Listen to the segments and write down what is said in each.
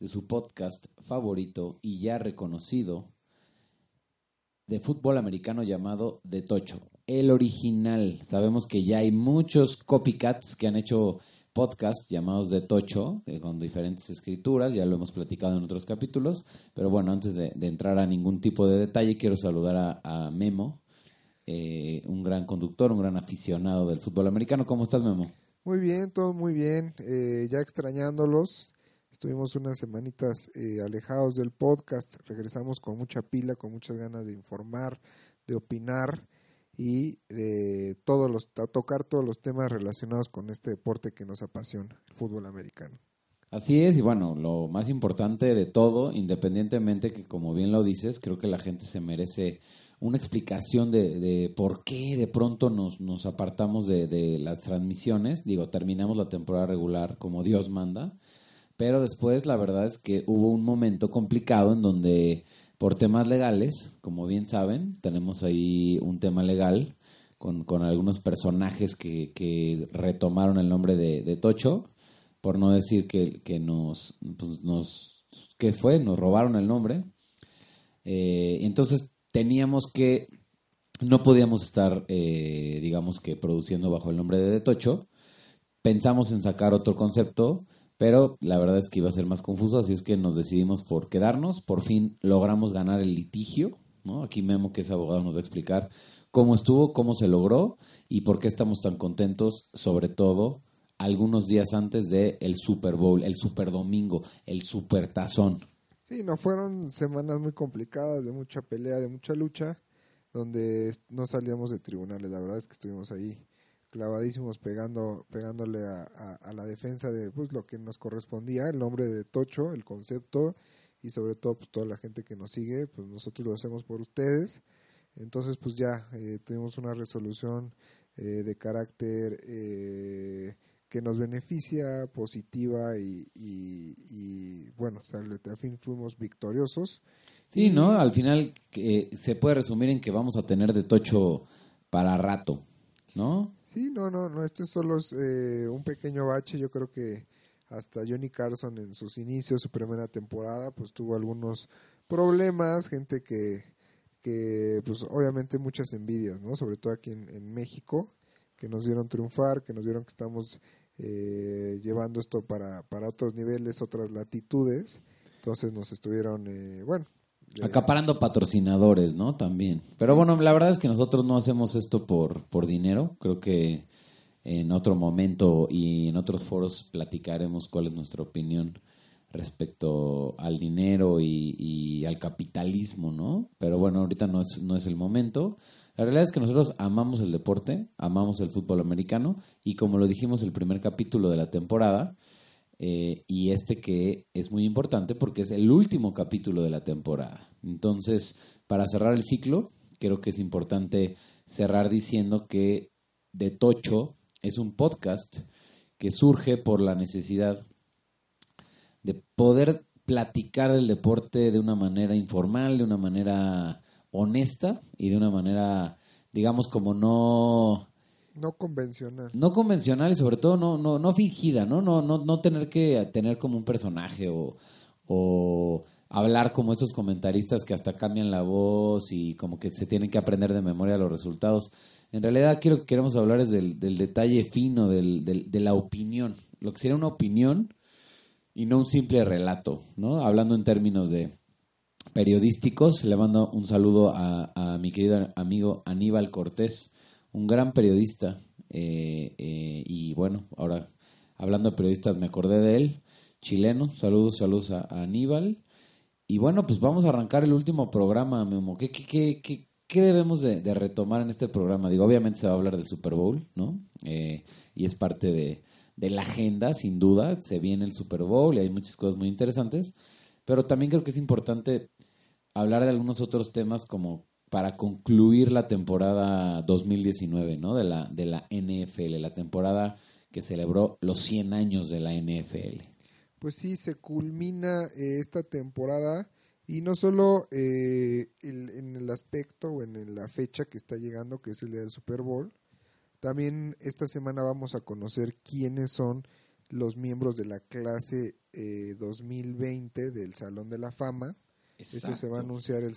de su podcast favorito y ya reconocido de fútbol americano llamado De Tocho, el original. Sabemos que ya hay muchos copycats que han hecho podcasts llamados De Tocho, eh, con diferentes escrituras, ya lo hemos platicado en otros capítulos, pero bueno, antes de, entrar a ningún tipo de detalle, quiero saludar a, a Memo, eh, un gran conductor, un gran aficionado del fútbol americano. ¿Cómo estás, Memo? Muy bien, todo muy bien. Eh, ya extrañándolos. Estuvimos unas semanitas eh, alejados del podcast. Regresamos con mucha pila, con muchas ganas de informar, de opinar y de todos los, tocar todos los temas relacionados con este deporte que nos apasiona, el fútbol americano. Así es, y bueno, lo más importante de todo, independientemente que como bien lo dices, creo que la gente se merece una explicación de, de por qué de pronto nos, nos apartamos de, de, las transmisiones. Digo, terminamos la temporada regular como Dios manda, pero después la verdad es que hubo un momento complicado en donde por temas legales, como bien saben, tenemos ahí un tema legal con, con algunos personajes que, que, retomaron el nombre de, de, Tocho, por no decir que, que nos, pues nos, ¿qué fue? Nos robaron el nombre. Eh, entonces teníamos que, no podíamos estar, eh, digamos que produciendo bajo el nombre de Detocho. Pensamos en sacar otro concepto, pero la verdad es que iba a ser más confuso, así es que nos decidimos por quedarnos. Por fin logramos ganar el litigio, ¿no? Aquí Memo, que es abogado, nos va a explicar cómo estuvo, cómo se logró y por qué estamos tan contentos, sobre todo algunos días antes del el Super Bowl, el Super Domingo, el Super Tazón. Sí, no fueron semanas muy complicadas, de mucha pelea, de mucha lucha, donde no salíamos de tribunales. La verdad es que estuvimos ahí clavadísimos pegando, pegándole a, a, la defensa de pues lo que nos correspondía, el nombre de Tocho, el concepto y sobre todo pues toda la gente que nos sigue, pues nosotros lo hacemos por ustedes. Entonces pues ya eh, tuvimos una resolución eh, de carácter eh, que nos beneficia, positiva y, y, y bueno, al fin fuimos victoriosos. Sí, y, ¿no? Al final eh, se puede resumir en que vamos a tener de tocho para rato, ¿no? Sí, no, no, no, este solo es eh, un pequeño bache, yo creo que hasta Johnny Carson en sus inicios, su primera temporada, pues tuvo algunos problemas, gente que, que pues obviamente muchas envidias, ¿no? Sobre todo aquí en, en México, que nos vieron triunfar, que nos vieron que estamos eh, llevando esto para, para otros niveles, otras latitudes. Entonces nos estuvieron, eh, bueno. Acaparando patrocinadores, ¿no? También. Pero sí, bueno, sí, la verdad es que nosotros no hacemos esto por, por dinero. Creo que en otro momento y en otros foros platicaremos cuál es nuestra opinión respecto al dinero y, y al capitalismo, ¿no? Pero bueno, ahorita no es, no es el momento. La realidad es que nosotros amamos el deporte, amamos el fútbol americano y como lo dijimos el primer capítulo de la temporada, eh, y este que es muy importante porque es el último capítulo de la temporada. Entonces, para cerrar el ciclo, creo que es importante cerrar diciendo que De Tocho es un podcast que surge por la necesidad de poder platicar del deporte de una manera informal, de una manera honesta y de una manera, digamos, como no... No convencional. No convencional y sobre todo no, no, no fingida, ¿no? No, no, no tener que tener como un personaje o, o hablar como estos comentaristas que hasta cambian la voz y como que se tienen que aprender de memoria los resultados. En realidad aquí lo que queremos hablar es del, del detalle fino, del, del, de la opinión. Lo que sería una opinión y no un simple relato, ¿no? Hablando en términos de periodísticos. Le mando un saludo a, a mi querido amigo Aníbal Cortés, un gran periodista. Eh, eh, y bueno, ahora hablando de periodistas me acordé de él, chileno. Saludos, saludos a, Aníbal. Y bueno, pues vamos a arrancar el último programa, Memo. ¿Qué, qué, qué, qué, debemos de, de, retomar en este programa? Digo, obviamente se va a hablar del Super Bowl, ¿no? Eh, y es parte de, de la agenda, sin duda. Se viene el Super Bowl y hay muchas cosas muy interesantes. pero también creo que es importante hablar de algunos otros temas como para concluir la temporada 2019, ¿no? De la, de la NFL, la temporada que celebró los 100 años de la NFL. Pues sí, se culmina eh, esta temporada y no solo eh, en el aspecto o en la fecha que está llegando, que es el día del Super Bowl, también esta semana vamos a conocer quiénes son los miembros de la clase 2020 eh, del Salón de la Fama. Esto se va a anunciar el,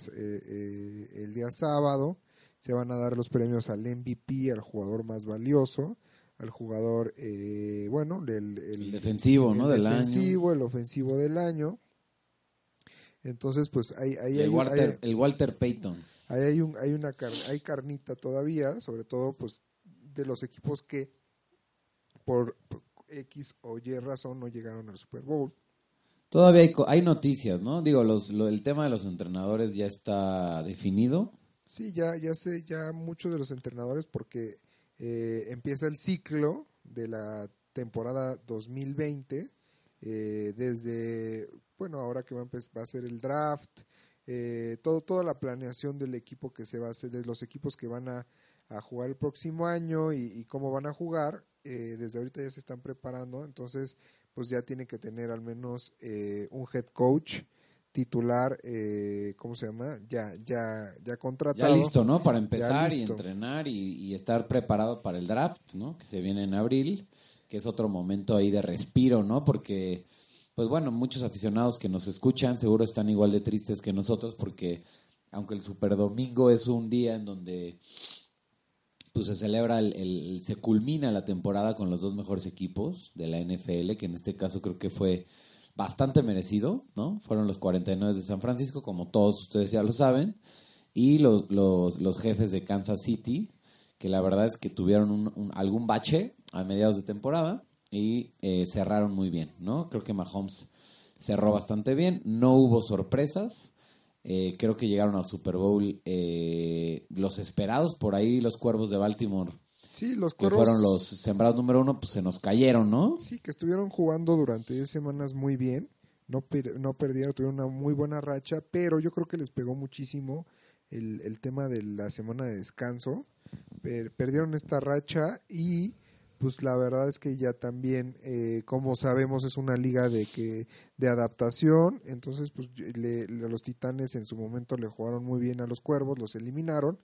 el día sábado. Se van a dar los premios al MVP, al jugador más valioso, al jugador, eh, bueno, el, defensivo, ¿no? del defensivo, el ofensivo del año. Entonces, pues ahí, ahí el, Walter, el Walter Payton. Ahí hay, un, hay una hay carnita todavía, sobre todo, pues, de los equipos que por, X o Y razón no llegaron al Super Bowl. Todavía hay, noticias, ¿no? Digo, los, el tema de los entrenadores ya está definido. Sí, ya, ya sé, ya muchos de los entrenadores, porque eh, empieza el ciclo de la temporada 2020, eh, desde, bueno, ahora que va a, va a ser el draft, eh, todo, toda la planeación del equipo que se va a hacer, de los equipos que van a, jugar el próximo año y, cómo van a jugar, desde ahorita ya se están preparando, entonces pues ya tiene que tener al menos un head coach titular, eh, ¿cómo se llama? Ya, ya, ya contratado. Ya listo, ¿no? Para empezar y entrenar y, estar preparado para el draft, ¿no? Que se viene en abril, que es otro momento ahí de respiro, ¿no? Porque, pues bueno, muchos aficionados que nos escuchan seguro están igual de tristes que nosotros porque, aunque el Super Domingo es un día en donde pues se celebra, el, se culmina la temporada con los dos mejores equipos de la NFL, que en este caso creo que fue bastante merecido, ¿no? Fueron los 49 de San Francisco, como todos ustedes ya lo saben, y los, los, los jefes de Kansas City, que la verdad es que tuvieron un, algún bache a mediados de temporada y eh, cerraron muy bien, ¿no? Creo que Mahomes cerró bastante bien, no hubo sorpresas, eh, creo que llegaron al Super Bowl eh, los esperados, por ahí los Cuervos de Baltimore Sí, los que fueron los sembrados número uno, pues se nos cayeron, ¿no? Sí, que estuvieron jugando durante 10 semanas muy bien. No, no perdieron, tuvieron una muy buena racha, pero yo creo que les pegó muchísimo el, el tema de la semana de descanso. perdieron esta racha y pues la verdad es que ya también, eh, como sabemos, es una liga de que de adaptación. Entonces, pues los Titanes en su momento le jugaron muy bien a los Cuervos, los eliminaron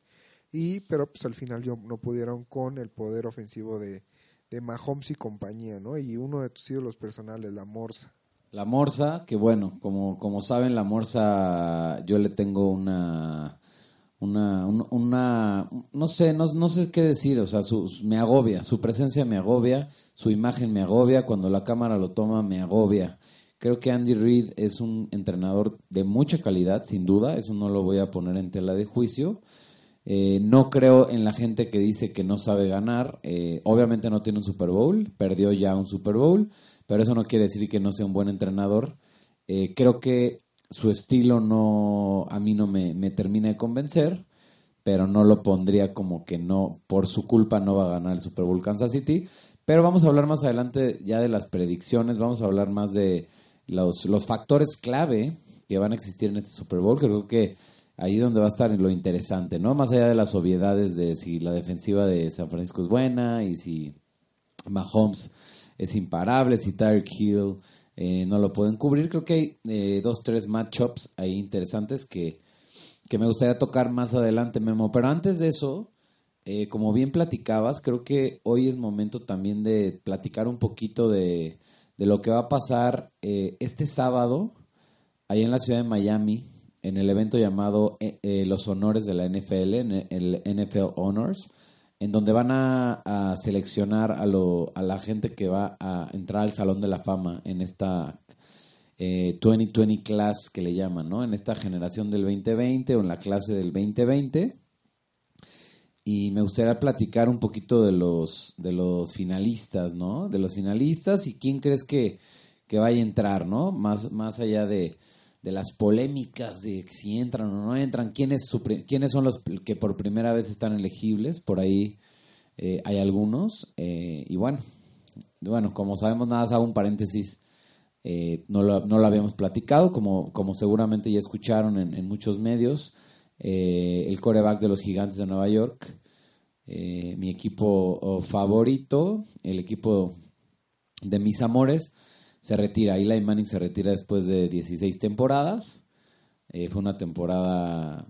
y pero pues al final no pudieron con el poder ofensivo de, de Mahomes y compañía, ¿no? Y uno de tus ídolos personales, la Morsa. La Morsa, que bueno, como, como saben, la Morsa yo le tengo una una, una, no sé, no, no, sé qué decir, o sea, su, me agobia, su presencia me agobia, su imagen me agobia, cuando la cámara lo toma me agobia. Creo que Andy Reid es un entrenador de mucha calidad, sin duda, eso no lo voy a poner en tela de juicio, eh, no creo en la gente que dice que no sabe ganar. Eh, obviamente no tiene un Super Bowl, perdió ya un Super Bowl, pero eso no quiere decir que no sea un buen entrenador. Eh, creo que su estilo no a mí no me, me, termina de convencer, pero no lo pondría como que no, por su culpa no va a ganar el Super Bowl Kansas City. Pero vamos a hablar más adelante ya de las predicciones, vamos a hablar más de los, los factores clave que van a existir en este Super Bowl. Creo que ahí donde va a estar lo interesante, ¿no? Más allá de las obviedades de si la defensiva de San Francisco es buena y si Mahomes es imparable, si Tyreek Hill eh, no lo pueden cubrir, creo que hay eh, dos, tres matchups ahí interesantes que, que me gustaría tocar más adelante, Memo. Pero antes de eso, eh, como bien platicabas, creo que hoy es momento también de platicar un poquito de, de lo que va a pasar este sábado, ahí en la ciudad de Miami, en el evento llamado eh, eh, Los Honores de la NFL, el NFL Honors, en donde van a, seleccionar a, lo, a la gente que va a entrar al Salón de la Fama en esta 2020 eh, class que le llaman, ¿no? En esta generación del 2020 o en la clase del 2020. Y me gustaría platicar un poquito de los, de los finalistas, ¿no? De los finalistas y quién crees que, vaya a entrar, ¿no? Más, más allá de, de las polémicas de si entran o no entran, quiénes, quiénes son los que por primera vez están elegibles, por ahí eh, hay algunos, eh, y bueno, bueno, como sabemos, nada, hago un paréntesis Eh, no, lo, no, lo, habíamos platicado, como, como seguramente ya escucharon en, en muchos medios. Eh, el coreback de los Gigantes de Nueva York, mi equipo oh, favorito, el equipo de mis amores, se retira. Eli Manning se retira después de 16 temporadas. fue una temporada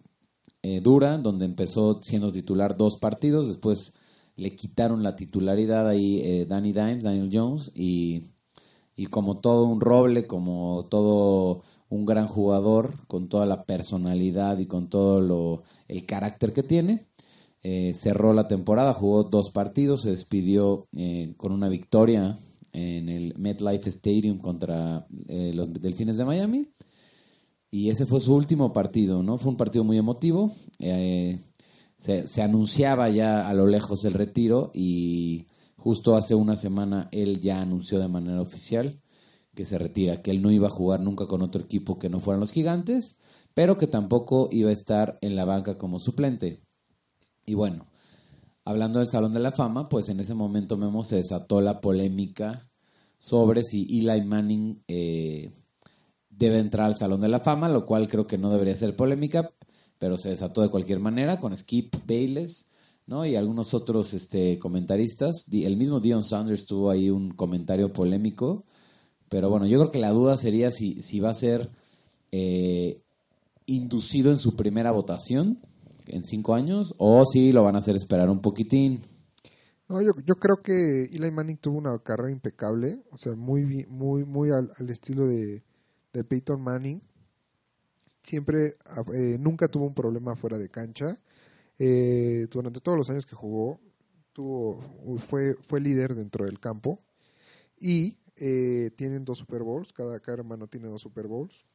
dura, donde empezó siendo titular dos partidos, después le quitaron la titularidad ahí Danny Dimes, Daniel Jones, y y como todo un roble, como todo un gran jugador, con toda la personalidad y con todo lo, el carácter que tiene. Eh, cerró la temporada, jugó dos partidos, se despidió eh, con una victoria en el MetLife Stadium contra eh, los Delfines de Miami. Y ese fue su último partido, ¿no? Fue un partido muy emotivo. Se, se, anunciaba ya a lo lejos el retiro y Justo hace una semana él ya anunció de manera oficial que se retira, que él no iba a jugar nunca con otro equipo que no fueran los gigantes, pero que tampoco iba a estar en la banca como suplente. Y bueno, hablando del Salón de la Fama, pues en ese momento Memo se desató la polémica sobre si Eli Manning eh, debe entrar al Salón de la Fama, lo cual creo que no debería ser polémica, pero se desató de cualquier manera con Skip Bayless ¿no? Y algunos otros este, comentaristas. El mismo Dion Sanders tuvo ahí un comentario polémico. Pero bueno, yo creo que la duda sería si, si va a ser eh, inducido en su primera votación en cinco años o si lo van a hacer esperar un poquitín. No, yo, creo que Eli Manning tuvo una carrera impecable, o sea, muy muy muy al, estilo de, Peyton Manning. Siempre, eh, nunca tuvo un problema fuera de cancha. Eh, durante todos los años que jugó, tuvo, fue, fue líder dentro del campo y eh, tienen dos Super Bowls, cada, cada hermano tiene dos Super Bowls.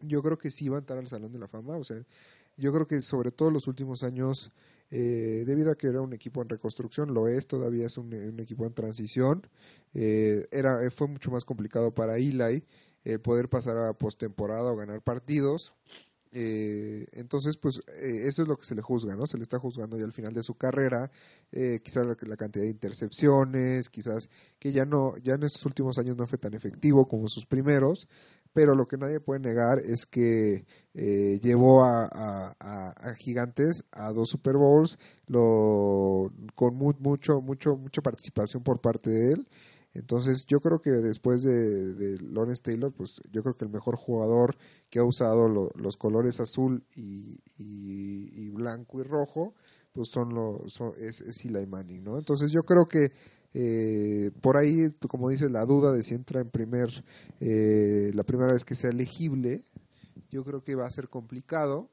Yo creo que sí va a entrar al Salón de la Fama, o sea, yo creo que sobre todo los últimos años, eh, debido a que era un equipo en reconstrucción, lo es, todavía es un, equipo en transición, era, fue mucho más complicado para Eli poder pasar a postemporada o ganar partidos. Eh, entonces, pues eh, eso es lo que se le juzga, ¿no? Se le está juzgando ya al final de su carrera, eh, quizás la, cantidad de intercepciones, quizás que ya no, ya en estos últimos años no fue tan efectivo como sus primeros, pero lo que nadie puede negar es que eh, llevó a, a, Gigantes a dos Super Bowls, lo, con mucho, mucho, mucha participación por parte de él. Entonces yo creo que después de, Lawrence Taylor, pues yo creo que el mejor jugador que ha usado los colores azul y, y, blanco y rojo, pues son los es, es Eli Manning, ¿no? Entonces yo creo que eh, por ahí, como dices, la duda de si entra en primer, eh, la primera vez que sea elegible, yo creo que va a ser complicado,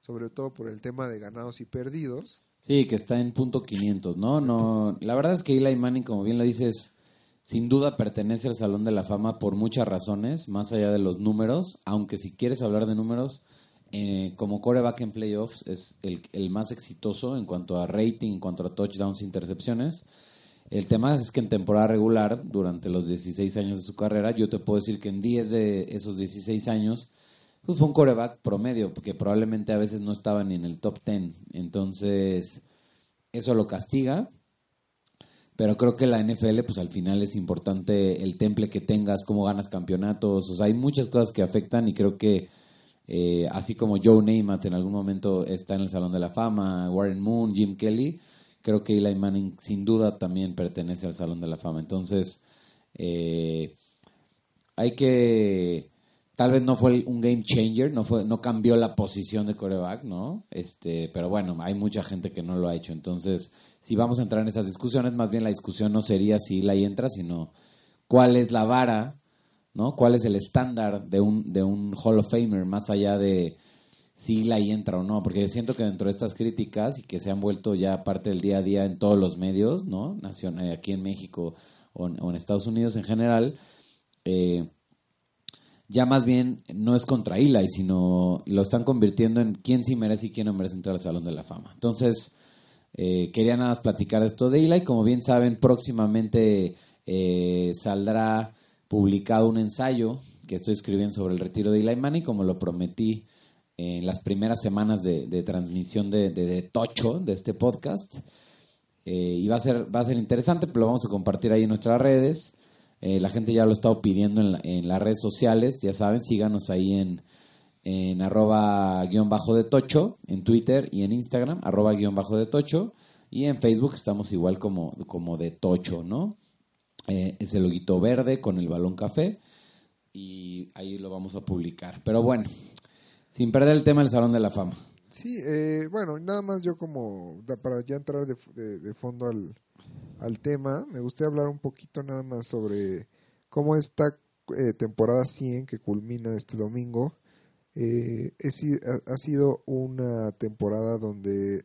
sobre todo por el tema de ganados y perdidos. Sí, que está en punto 500, ¿no? no La verdad es que Eli Manning, como bien lo dices, sin duda pertenece al Salón de la Fama por muchas razones, más allá de los números, aunque si quieres hablar de números, eh, como coreback en playoffs es el, el, más exitoso en cuanto a rating, en cuanto a touchdowns, intercepciones. El tema es que en temporada regular, durante los 16 años de su carrera, yo te puedo decir que en 10 de esos 16 años, pues fue un coreback promedio, porque probablemente a veces no estaba ni en el top 10. Entonces, eso lo castiga pero creo que la NFL, pues al final es importante el temple que tengas, cómo ganas campeonatos, o sea, hay muchas cosas que afectan y creo que eh, así como Joe Namath en algún momento está en el Salón de la Fama, Warren Moon, Jim Kelly, creo que Eli Manning sin duda también pertenece al Salón de la Fama. Entonces, eh, hay que tal vez no fue un game changer, no fue, no cambió la posición de coreback, ¿no? Este, pero bueno, hay mucha gente que no lo ha hecho. Entonces, si vamos a entrar en esas discusiones, más bien la discusión no sería si la entra, sino cuál es la vara, ¿no? ¿Cuál es el estándar de un, de un Hall of Famer, más allá de si la entra o no? Porque siento que dentro de estas críticas y que se han vuelto ya parte del día a día en todos los medios, ¿no? Nacional, aquí en México o en, Estados Unidos en general, eh, ya más bien no es contra Eli, sino lo están convirtiendo en quién sí merece y quién no merece entrar al Salón de la Fama. Entonces, eh, quería nada más platicar esto de Eli. Como bien saben, próximamente eh, saldrá publicado un ensayo que estoy escribiendo sobre el retiro de Eli Manning, como lo prometí en las primeras semanas de, transmisión de, Tocho, de este podcast. Eh, y va a, ser, va a ser interesante, pero lo vamos a compartir ahí en nuestras redes. Eh, la gente ya lo ha estado pidiendo en, la- en las redes sociales, ya saben, síganos ahí en, en arroba guion bajo de tocho, en Twitter y en Instagram, arroba guion bajo de tocho, y en Facebook estamos igual como, como de tocho, ¿no? Eh, es el loguito verde con el balón café y ahí lo vamos a publicar. Pero bueno, sin perder el tema del Salón de la Fama. Sí, eh, bueno, nada más yo como, para ya entrar de, de- fondo al, al tema, me gustaría hablar un poquito nada más sobre cómo esta eh, temporada 100 que culmina este domingo eh, es ha sido una temporada donde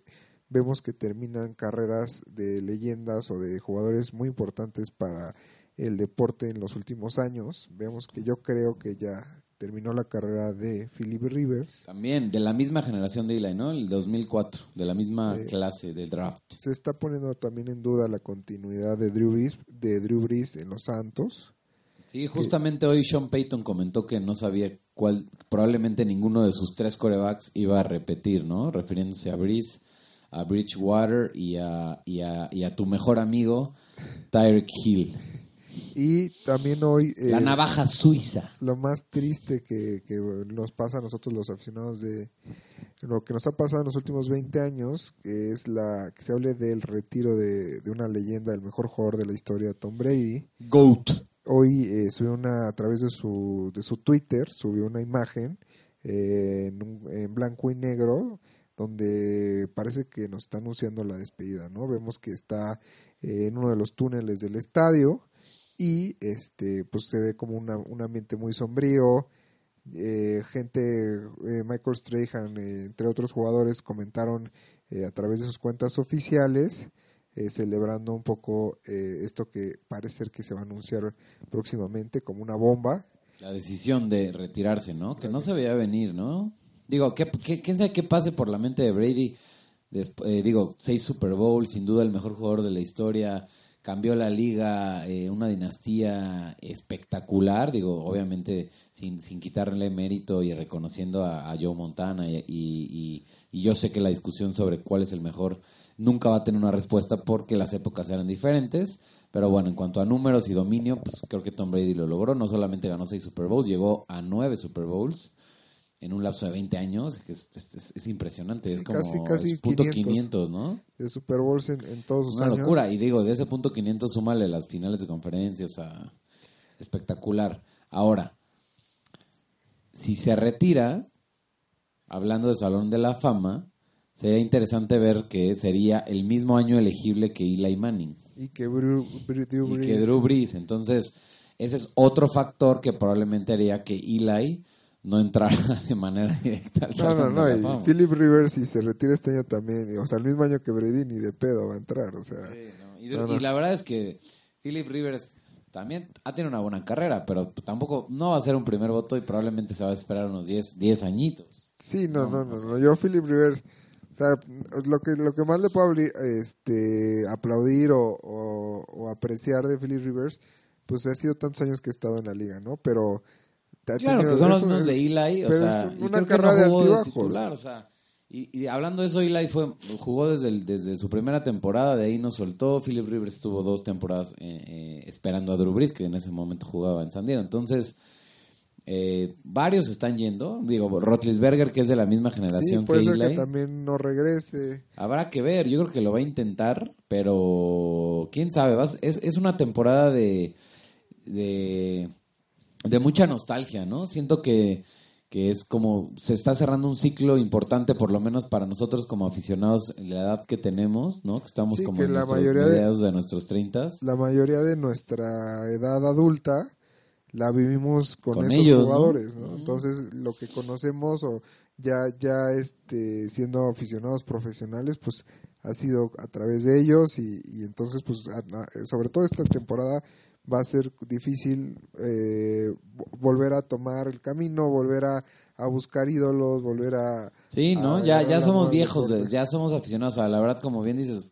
vemos que terminan carreras de leyendas o de jugadores muy importantes para el deporte en los últimos años. Vemos que yo creo que ya terminó la carrera de Philip Rivers. También de la misma generación de Eli, ¿no? El 2004, de la misma Eh, clase de draft. Se está poniendo también en duda la continuidad de Drew Brees, de Drew Brees en los Santos. Sí, justamente hoy Sean Payton comentó que no sabía cuál, probablemente ninguno de sus tres corebacks iba a repetir, ¿no? Refiriéndose a Breeze, a Bridgewater y a, y a, y a tu mejor amigo, Tyreek Hill. Y también hoy eh, La navaja suiza. lo más triste que, que nos pasa a nosotros los aficionados de lo que nos ha pasado en los últimos 20 años, que es la que se hable del retiro de, de una leyenda, del mejor jugador de la historia, Tom Brady. GOAT. Hoy eh, subió una, a través de su, de su Twitter, subió una imagen eh, en, un- en blanco y negro donde parece que nos está anunciando la despedida, ¿no? Vemos que está eh, en uno de los túneles del estadio y este pues se ve como una- un ambiente muy sombrío. Eh, gente, eh, Michael Strahan, eh, entre otros jugadores, comentaron eh, a través de sus cuentas oficiales celebrando un poco eh, esto que parece ser que se va a anunciar próximamente como una bomba. La decisión de retirarse, ¿no? Que no se veía venir, ¿no? Digo, ¿qué, qué, quién sabe qué pase por la mente de Brady? Desp- eh, digo, seis Super Bowl, sin duda el mejor jugador de la historia, cambió la liga, eh, una dinastía espectacular, digo, obviamente sin, sin quitarle mérito y reconociendo a, Joe Montana y- y yo sé que la discusión sobre cuál es el mejor nunca va a tener una respuesta porque las épocas eran diferentes, pero bueno, en cuanto a números y dominio, pues creo que Tom Brady lo logró, no solamente ganó seis Super Bowls, llegó a nueve Super Bowls en un lapso de 20 años, que es, es- es- es impresionante, Sí, es como casi- casi es punto 500. 500, ¿no? de Super Bowls en, en todos sus Una años. locura. Y digo, de ese punto 500 súmale las finales de conferencia, o sea, espectacular. Ahora, si se retira, hablando de Salón de la Fama, sería interesante ver que sería el mismo año elegible que Eli Manning Y que Drew, Drew y Brees- que Drew Brees. Entonces, ese es otro factor que probablemente haría que Eli no entrara de manera directa al No, no, no. Y Fama. Philip Rivers, si se retira este año también, o sea, el mismo año que Brady, ni de pedo va a entrar. O sea, Sí, no. Y, No, no. y la verdad es que Philip Rivers también ha tenido una buena carrera, pero tampoco no va a ser un primer voto y probablemente se va a esperar unos 10, 10 añitos. sí, no, no, no, no. Yo, Philip Rivers, o sea, lo que, lo que más le puedo este, aplaudir o, o, o apreciar de Philip Rivers, pues ha sido tantos años que he estado en la liga, ¿no? Pero. Claro, que son los mismos de Eli, o pero sea, es una carrera de altibajos. titular, o sea, y, y hablando de eso, Eli fue, jugó desde, el- desde su primera temporada, de ahí nos soltó. Philip Rivers estuvo dos temporadas eh, eh, esperando a Drew Brees, que en ese momento jugaba en San Diego. Entonces, eh, varios están yendo. Digo, Rotlisberger, que es de la misma Sí, generación puede que ser Eli. que también no regrese. Habrá que ver, yo creo que lo va a intentar, pero quién sabe, vas- es, es una temporada de, de, de mucha nostalgia, ¿no? Siento que, que es como, se está cerrando un ciclo importante, por lo menos para nosotros como aficionados, en la edad que tenemos, ¿no? Que estamos Sí, como que en la mayoría de- nuestros treintas. La mayoría de nuestra edad adulta la vivimos con, Con esos ellos, ¿no? jugadores, ¿no? Ujú. Entonces, lo que conocemos o ya ya este siendo aficionados profesionales, pues ha sido a través de ellos y, y entonces pues sobre todo esta temporada va a ser difícil eh, vo- volver a tomar el camino, volver a, a buscar ídolos, volver a Sí, ¿no? a Ya, ya somos viejos, deporte. ya somos aficionados. O sea, la verdad, como bien dices,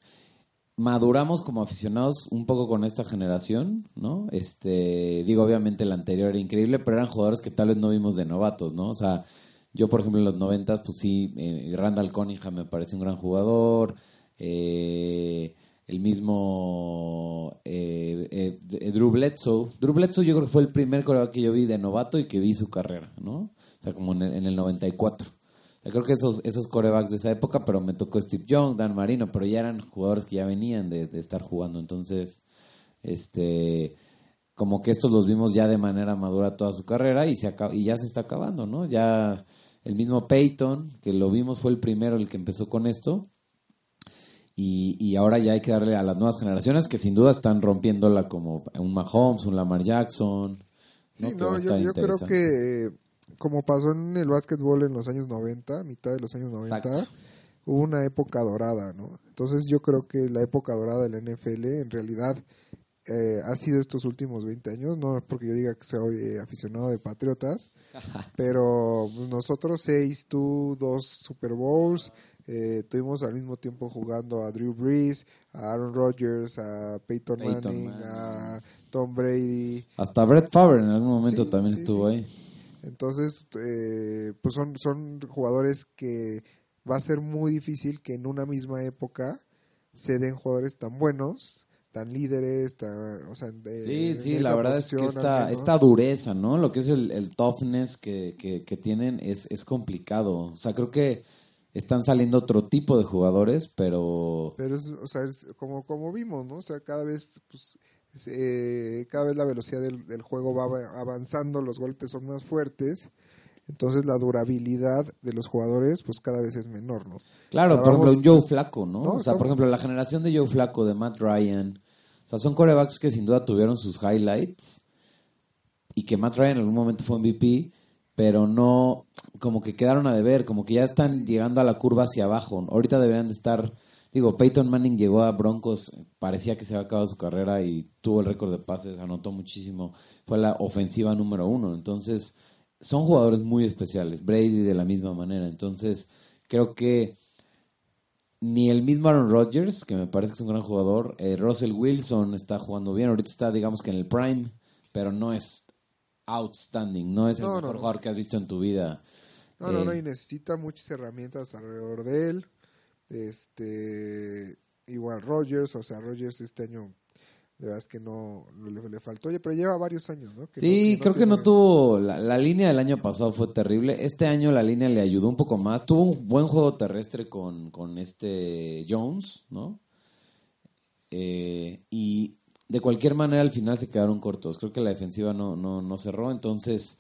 maduramos como aficionados un poco con esta generación, ¿no? Este, digo, obviamente la anterior era increíble, pero eran jugadores que tal vez no vimos de novatos, ¿no? O sea, yo, por ejemplo, en los noventas, pues sí, eh, Randall Cunningham me parece un gran jugador, eh, el mismo eh, eh, Drew Bledsoe. Drew Bledsoe yo creo que fue el primer coreback que yo vi de novato y que vi su carrera, ¿no? O sea, como en el, en el 94. O creo que esos, esos corebacks de esa época, pero me tocó Steve Young, Dan Marino, pero ya eran jugadores que ya venían de, de estar jugando. Entonces, este como que estos los vimos ya de manera madura toda su carrera y, se y ya se está acabando, ¿no? Ya el mismo Peyton, que lo vimos, fue el primero el que empezó con esto. Y, y ahora ya hay que darle a las nuevas generaciones que sin duda están rompiéndola como un Mahomes, un Lamar Jackson. ¿no? Sí, no, yo, yo creo que como pasó en el básquetbol en los años 90, mitad de los años 90, hubo una época dorada, ¿no? Entonces yo creo que la época dorada de la NFL en realidad eh, ha sido estos últimos 20 años, no porque yo diga que soy eh, aficionado de Patriotas, pero nosotros seis, tú dos Super Bowls, eh, tuvimos al mismo tiempo jugando a Drew Brees, a Aaron Rodgers, a Peyton, Manning, a Tom Brady. Hasta Brett Favre en algún momento también estuvo ahí. Entonces, pues son, son jugadores que va a ser muy difícil que en una misma época se den jugadores tan buenos tan líderes, o sea, sí, sí, la verdad es que esta, esta dureza, ¿no? Lo que es el, el toughness que, que, tienen es, es complicado. O sea, creo que están saliendo otro tipo de jugadores, pero... Pero es, o sea, es como, como vimos, ¿no? O sea, cada vez, pues, eh, cada vez la velocidad del, del juego va avanzando, los golpes son más fuertes entonces la durabilidad de los jugadores pues cada vez es menor, ¿no? Claro, por ejemplo, Joe Flaco, ¿no? o sea, por ejemplo, la generación de Joe Flaco, de Matt Ryan, o sea, son corebacks que sin duda tuvieron sus highlights y que Matt Ryan en algún momento fue MVP, pero no, como que quedaron a deber, como que ya están llegando a la curva hacia abajo. Ahorita deberían de estar, digo, Peyton Manning llegó a Broncos, parecía que se había acabado su carrera y tuvo el récord de pases, anotó muchísimo, fue la ofensiva número uno, entonces son jugadores muy especiales, Brady de la misma manera, entonces creo que ni el mismo Aaron Rodgers, que me parece que es un gran jugador, eh, Russell Wilson está jugando bien, ahorita está digamos que en el prime, pero no es outstanding, no es el mejor jugador que has visto en tu vida. No, no, no, eh, y necesita muchas herramientas alrededor de él. Este, igual Rodgers, o sea, Rodgers este año de verdad es que no le, faltó. Pero lleva varios años, ¿no? sí, creo que no tuvo. La, línea del año pasado fue terrible. Este año la línea le ayudó un poco más. Tuvo un buen juego terrestre con, con este Jones, ¿no? Eh, y de cualquier manera al final se quedaron cortos. Creo que la defensiva no, no, no cerró, entonces.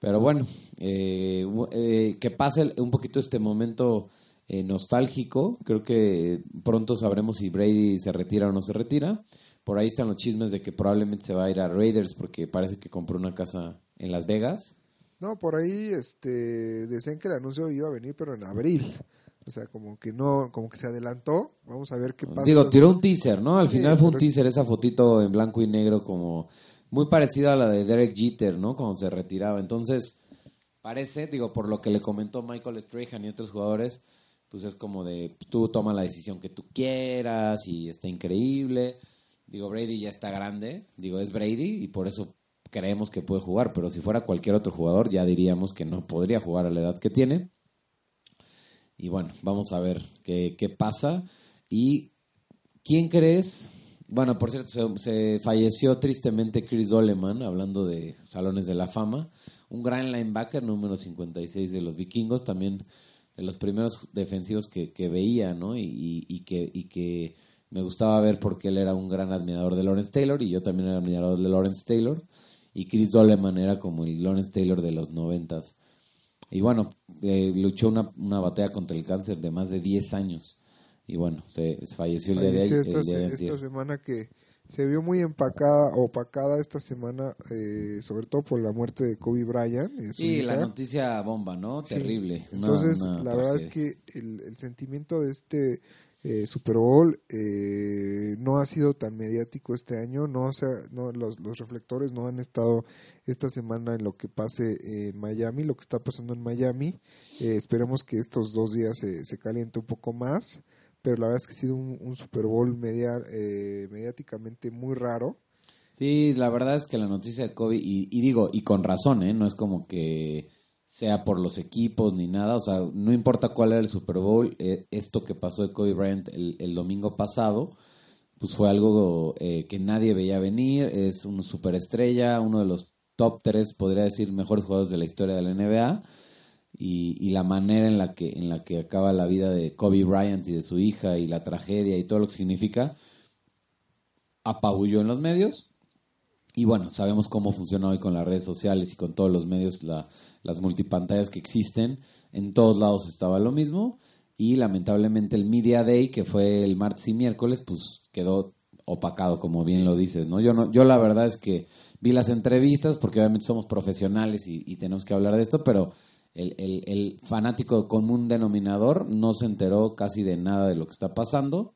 Pero bueno, eh, eh, que pase un poquito este momento nostálgico. Creo que pronto sabremos si Brady se retira o no se retira. Por ahí están los chismes de que probablemente se va a ir a Raiders porque parece que compró una casa en Las Vegas. No, por ahí este decían que el anuncio iba a venir, pero en abril. O sea, como que no, como que se adelantó. Vamos a ver qué pasa. Digo, tiró un teaser, ¿no? Al final fue un teaser, esa fotito en blanco y negro como muy parecida a la de Derek Jeter, ¿no? Cuando se retiraba. Entonces, parece, digo, por lo que le comentó Michael Strahan y otros jugadores, pues es como de, tú toma la decisión que tú quieras y está increíble. Digo, Brady ya está grande, digo, es Brady y por eso creemos que puede jugar, pero si fuera cualquier otro jugador ya diríamos que no podría jugar a la edad que tiene. Y bueno, vamos a ver qué, qué pasa. ¿Y quién crees? Bueno, por cierto, se, falleció tristemente Chris Doleman, hablando de salones de la fama. Un gran linebacker, número 56 de los vikingos, también de los primeros defensivos que, que veía, ¿no? Y, y, que, y que me gustaba ver porque él era un gran admirador de Lawrence Taylor y yo también era admirador de Lawrence Taylor. Y Chris Doleman era como el Lawrence Taylor de los noventas. Y bueno, eh, luchó una, una, batalla contra el cáncer de más de 10 años. Y bueno, se, falleció el día de. Esta, esta semana que se vio muy empacada, opacada esta semana, eh, sobre todo por la muerte de Kobe Bryant. sí, la noticia bomba, ¿no? Terrible. Entonces, la verdad es que el, el sentimiento de este eh, Super Bowl eh, no ha sido tan mediático este año, no, sea, no los, reflectores no han estado esta semana en lo que pase en Miami, lo que está pasando en Miami. Eh, esperemos que estos dos días se, se caliente un poco más, pero la verdad es que ha sido un, Super Bowl media, mediáticamente muy raro. Sí, la verdad es que la noticia de Kobe, y, y digo, y con razón, ¿eh? no es como que sea por los equipos ni nada, o sea, no importa cuál era el Super Bowl, esto que pasó de Kobe Bryant el, domingo pasado, pues fue algo eh, que nadie veía venir, es una superestrella, uno de los top tres, podría decir, mejores jugadores de la historia de la NBA. Y, y, la manera en la que en la que acaba la vida de Kobe Bryant y de su hija y la tragedia y todo lo que significa apabulló en los medios y bueno sabemos cómo funciona hoy con las redes sociales y con todos los medios la, las multipantallas que existen en todos lados estaba lo mismo y lamentablemente el media day que fue el martes y miércoles pues quedó opacado como bien lo dices no yo no yo la verdad es que vi las entrevistas porque obviamente somos profesionales y, tenemos que hablar de esto pero el, el, el, fanático común denominador no se enteró casi de nada de lo que está pasando.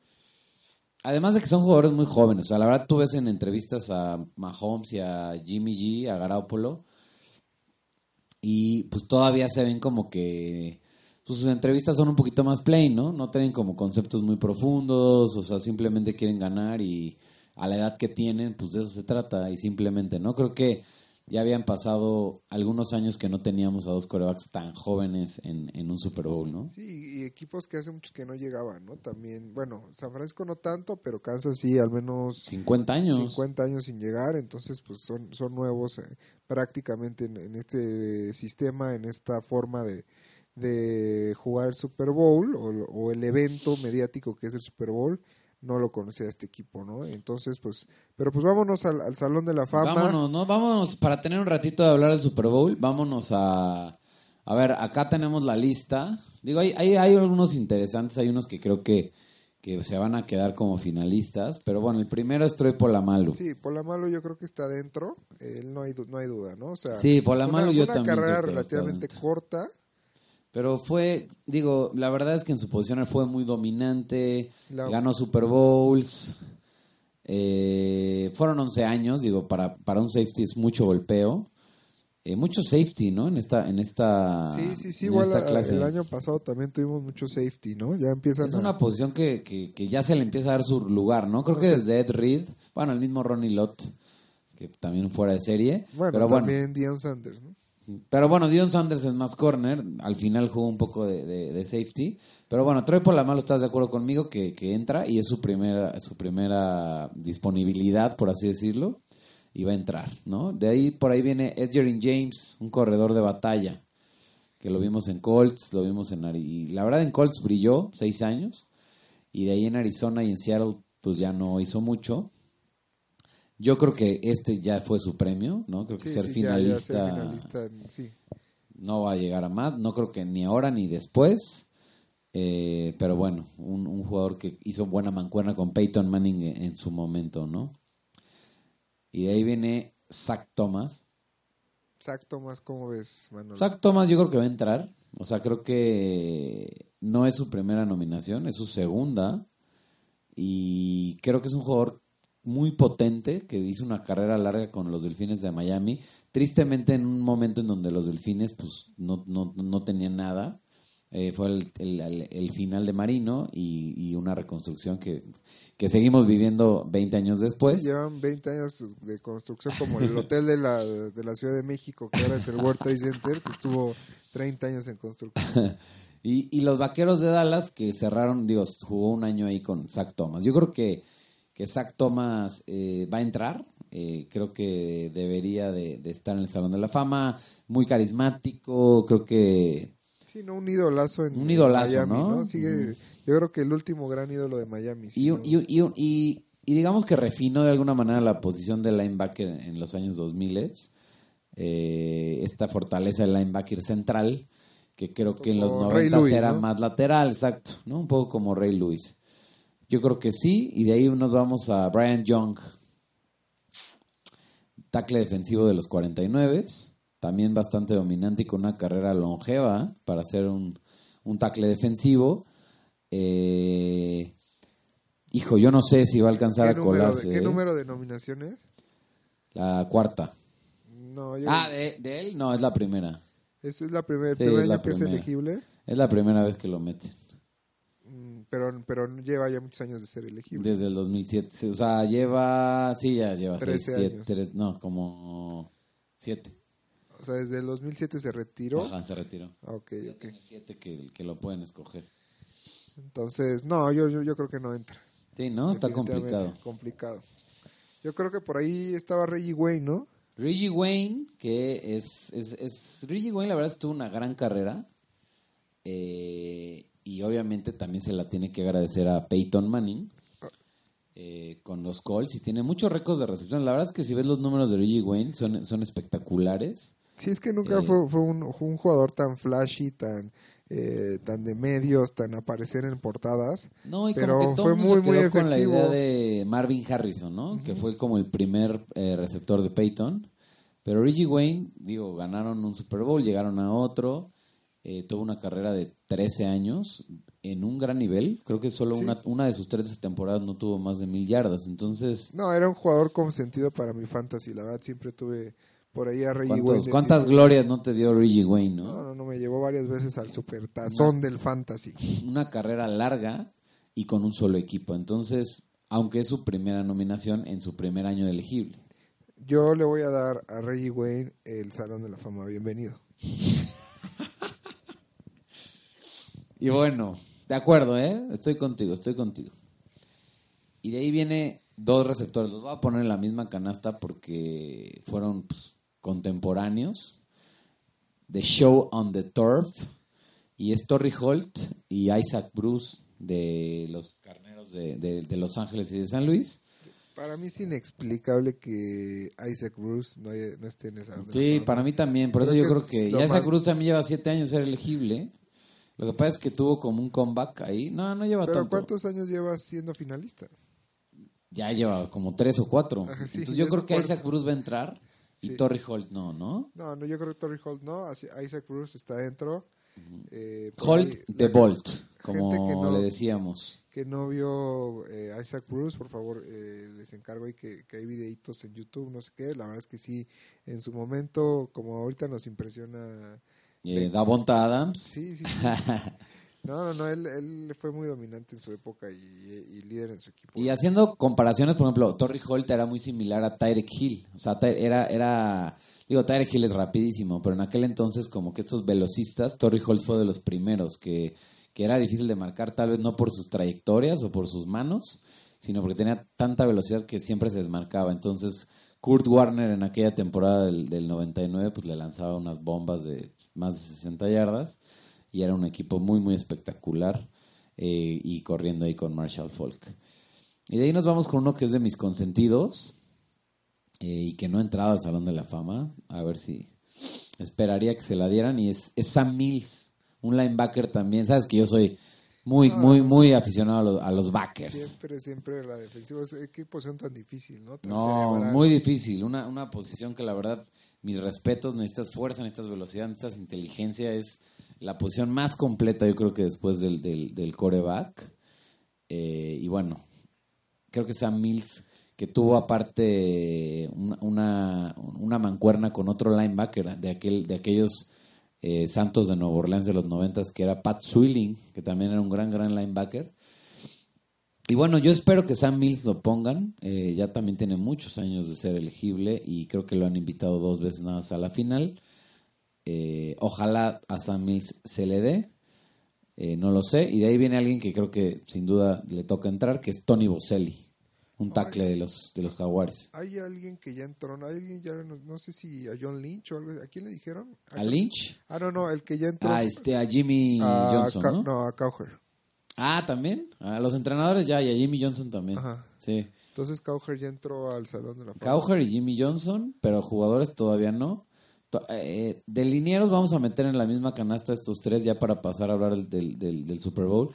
Además de que son jugadores muy jóvenes. O sea, la verdad tú ves en entrevistas a Mahomes y a Jimmy G, a Garoppolo, y pues todavía se ven como que pues, sus entrevistas son un poquito más plain, ¿no? No tienen como conceptos muy profundos, o sea, simplemente quieren ganar y a la edad que tienen, pues de eso se trata y simplemente, ¿no? Creo que ya habían pasado algunos años que no teníamos a dos corebacks tan jóvenes en, en, un Super Bowl, ¿no? Sí, y equipos que hace muchos que no llegaban, ¿no? También, bueno, San Francisco no tanto, pero Kansas sí, al menos... 50 años. 50 años sin llegar, entonces pues son, son nuevos eh, prácticamente en, en, este sistema, en esta forma de, de jugar el Super Bowl o, o el evento mediático que es el Super Bowl no lo conocía este equipo, ¿no? Entonces, pues, pero pues vámonos al, al, Salón de la Fama. Vámonos, ¿no? Vámonos, para tener un ratito de hablar del Super Bowl, vámonos a... A ver, acá tenemos la lista. Digo, hay, hay, hay algunos interesantes, hay unos que creo que, que se van a quedar como finalistas, pero bueno, el primero es Troy Polamalu. Sí, Polamalu yo creo que está dentro, él no hay, no hay duda, ¿no? O sea, sí, Polamalu una, yo una también. carrera relativamente corta. Pero fue, digo, la verdad es que en su posición fue muy dominante, la... ganó Super Bowls, eh, fueron 11 años, digo, para, para un safety es mucho golpeo. Eh, mucho safety, ¿no? En esta, en esta, sí, sí, sí, en igual esta clase. el año pasado también tuvimos mucho safety, ¿no? Ya empiezan Es a... una posición que, que, que, ya se le empieza a dar su lugar, ¿no? Creo No que sé. desde Ed Reed, bueno, el mismo Ronnie Lott, que también fuera de serie. Bueno, pero bueno, también Deion Sanders, ¿no? Pero bueno, Dion Sanders es más corner. Al final jugó un poco de, safety. Pero bueno, Troy Polamalu, ¿estás de acuerdo conmigo? Que, que, entra y es su primera, su primera disponibilidad, por así decirlo. Y va a entrar, ¿no? De ahí, por ahí viene Edgerrin James, un corredor de batalla. Que lo vimos en Colts, lo vimos en... Y la verdad en Colts brilló, seis años. Y de ahí en Arizona y en Seattle, pues ya no hizo mucho. Yo creo que este ya fue su premio, ¿no? Creo que Sí, ser, sí, finalista, ya- ya ser finalista, sí. no va a llegar a más. No creo que ni ahora ni después. Eh, pero bueno, un, un jugador que hizo buena mancuerna con Peyton Manning en, en su momento, ¿no? Y de ahí viene Zach Thomas. Zach Thomas, ¿cómo ves, Manuel? Zach Thomas yo creo que va a entrar. O sea, creo que no es su primera nominación, es su segunda. Y creo que es un jugador muy potente que hizo una carrera larga con los Delfines de Miami. Tristemente en un momento en donde los Delfines pues no, no, no tenían nada. Eh, fue el, el- final de Marino y, y una reconstrucción que, que seguimos viviendo 20 años después. Llevan 20 años de construcción como el hotel de la, de la Ciudad de México, que ahora es el World Trade Center, que estuvo 30 años en construcción. Y, y los vaqueros de Dallas que cerraron, digo, jugó un año ahí con Zach Thomas. Yo creo que, que Zach Thomas eh, va a entrar. eh, creo que debería de, de estar en el Salón de la Fama. Muy carismático. Creo que. Sí, ¿no? Un idolazo en Un idolazo, en Miami, ¿no? Sigue, Yo creo que el último gran ídolo de Miami. sí, Y, ¿no? y, y, y- y digamos que refinó de alguna manera la posición de linebacker en los años 2000. Eh, esta fortaleza del linebacker central, que creo que en los Como Ray 90 Lewis, era ¿no? más lateral, exacto, ¿no? Un poco como Ray Lewis. Yo creo que sí, y de ahí nos vamos a Brian Young, tackle defensivo de los 49, también bastante dominante y con una carrera longeva para ser un, un tackle defensivo. Eh, hijo, yo no sé si va a alcanzar ¿Qué, a colarse. de, ¿Qué ¿eh? número de nominaciones? La cuarta. No, yo, Ah, ¿de, de él? No, es la primera. eso es la primer, el Sí, primer es la año que es primera. elegible, Es la primera vez que lo meten. Pero, pero lleva ya muchos años de ser elegible. Desde el 2007. Sí, O sea, lleva. Sí, ya lleva. 13 seis, siete, años. tres- no, como. Siete. O sea, desde el 2007 se retiró. Ajá, se retiró. Ok, ok. Siete que, que lo pueden escoger. Entonces, no, yo, yo, yo creo que no entra. Sí, ¿no? Está complicado. complicado. Yo creo que por ahí estaba Reggie Wayne, ¿no? Reggie Wayne, que es, es, es- Reggie Wayne la verdad tuvo una gran carrera eh, y obviamente también se la tiene que agradecer a Peyton Manning eh, con los Colts y tiene muchos récords de recepción. La verdad es que si ves los números de Reggie Wayne son, son espectaculares. Sí, es que nunca Eh. fue, fue, un, jugador tan flashy, tan, eh, tan de medios, tan aparecer en portadas. No, y Pero como que todo fue muy, se muy quedó con la efectivo. idea de Marvin Harrison, ¿no? Que fue como el primer eh, receptor de Peyton. Pero Reggie Wayne, digo, ganaron un Super Bowl, llegaron a otro. Eh, tuvo una carrera de 13 años en un gran nivel. Creo que solo Sí. una, una de sus 13 temporadas no tuvo más de mil yardas. Entonces, No, era un jugador con sentido para mi fantasy. La verdad, siempre tuve por ahí a Reggie ¿cuántos- Wayne. ¿cuántas glorias no te dio Reggie Wayne, no? No, no, no, me llevó varias veces al supertazón del fantasy. Una carrera larga y con un solo equipo. Entonces, aunque es su primera nominación en su primer año elegible. Yo le voy a dar a Reggie Wayne el Salón de la Fama. Bienvenido. Y bueno, de acuerdo, ¿eh? Estoy contigo, estoy contigo. Y de ahí viene dos receptores. Los voy a poner en la misma canasta porque fueron pues, contemporáneos. The Show on the Turf. Y es Torrey Holt y Isaac Bruce de los carneros de, de- de Los Ángeles y de San Luis. Para mí es inexplicable que Isaac Bruce no, haya- no esté en la Sí, para mí también. Por eso yo creo que ya Isaac Bruce también lleva siete años ser elegible. Lo que pasa es que tuvo como un comeback ahí. No, no lleva Pero tanto. ¿cuántos años llevas siendo finalista? Ya lleva como tres o cuatro. Ajá, sí, Entonces yo creo que. Isaac Bruce va a entrar y Sí. Torrey Holt no, ¿no? No, no, yo creo que Torrey Holt no. Isaac Bruce está dentro. Eh, Holt ahí, de Bolt, como que no- le decíamos. que no vio eh, Isaac Bruce, por favor, eh, les encargo ahí que, que hay videitos en YouTube, no sé qué. La verdad es que sí, en su momento, como ahorita nos impresiona. Eh, Davonta Adams. Sí, sí, sí. No, no, no, él, él fue muy dominante en su época y, y líder en su equipo. Y haciendo comparaciones, por ejemplo, Torrey Holt era muy similar a Tyreek Hill. O sea, era, era, digo, Tyreek Hill es rapidísimo, pero en aquel entonces como que estos velocistas, Torrey Holt fue de los primeros que, que era difícil de marcar, tal vez no por sus trayectorias o por sus manos, sino porque tenía tanta velocidad que siempre se desmarcaba. Entonces, Kurt Warner en aquella temporada del, del 99, pues le lanzaba unas bombas de más de 60 yardas y era un equipo muy, muy espectacular eh, y corriendo ahí con Marshall Falk. Y de ahí nos vamos con uno que es de mis consentidos eh, y que no ha entrado al Salón de la Fama. A ver si esperaría que se la dieran. Y es, es Sam Mills, un linebacker también. Sabes que yo soy muy, muy, no, muy aficionado a los, a los backers. Siempre, siempre la defensiva. Qué posición tan difícil, ¿no? Tan No, muy difícil. Una, una posición que la verdad, mis respetos, necesitas fuerza, necesitas velocidad, necesitas inteligencia. Es la posición más completa, yo creo que después del, del, del coreback. Eh, y bueno, creo que Sam Mills, que tuvo aparte una, una, mancuerna con otro linebacker de, aquel, de aquellos eh, Santos de Nueva Orleans de los noventas, que era Pat Swilling, que también era un gran, gran linebacker. Y bueno, yo espero que Sam Mills lo pongan. Eh, ya también tiene muchos años de ser elegible y creo que lo han invitado dos veces nada más a la final. Eh, ojalá a Sam Mills se le dé. Eh, no lo sé. Y de ahí viene alguien que creo que sin duda le toca entrar, que es Tony Boselli, un tackle de los, de los Jaguares. Hay alguien que ya entró, ¿no? Alguien ya, no, no sé si a John Lynch o algo. ¿A quién le dijeron? ¿A Lynch? Ah, no, no, el que ya entró. Ah, este, a Jimmy a Johnson, ¿no? No, a Cowher. Ah, también. A los entrenadores ya, y a Jimmy Johnson también. Ajá. Sí. Entonces Cowher ya entró al Salón de la Fama. Cowher y Jimmy Johnson, pero jugadores todavía no. Eh, de linieros vamos a meter en la misma canasta estos tres ya para pasar a hablar del- del Super Bowl.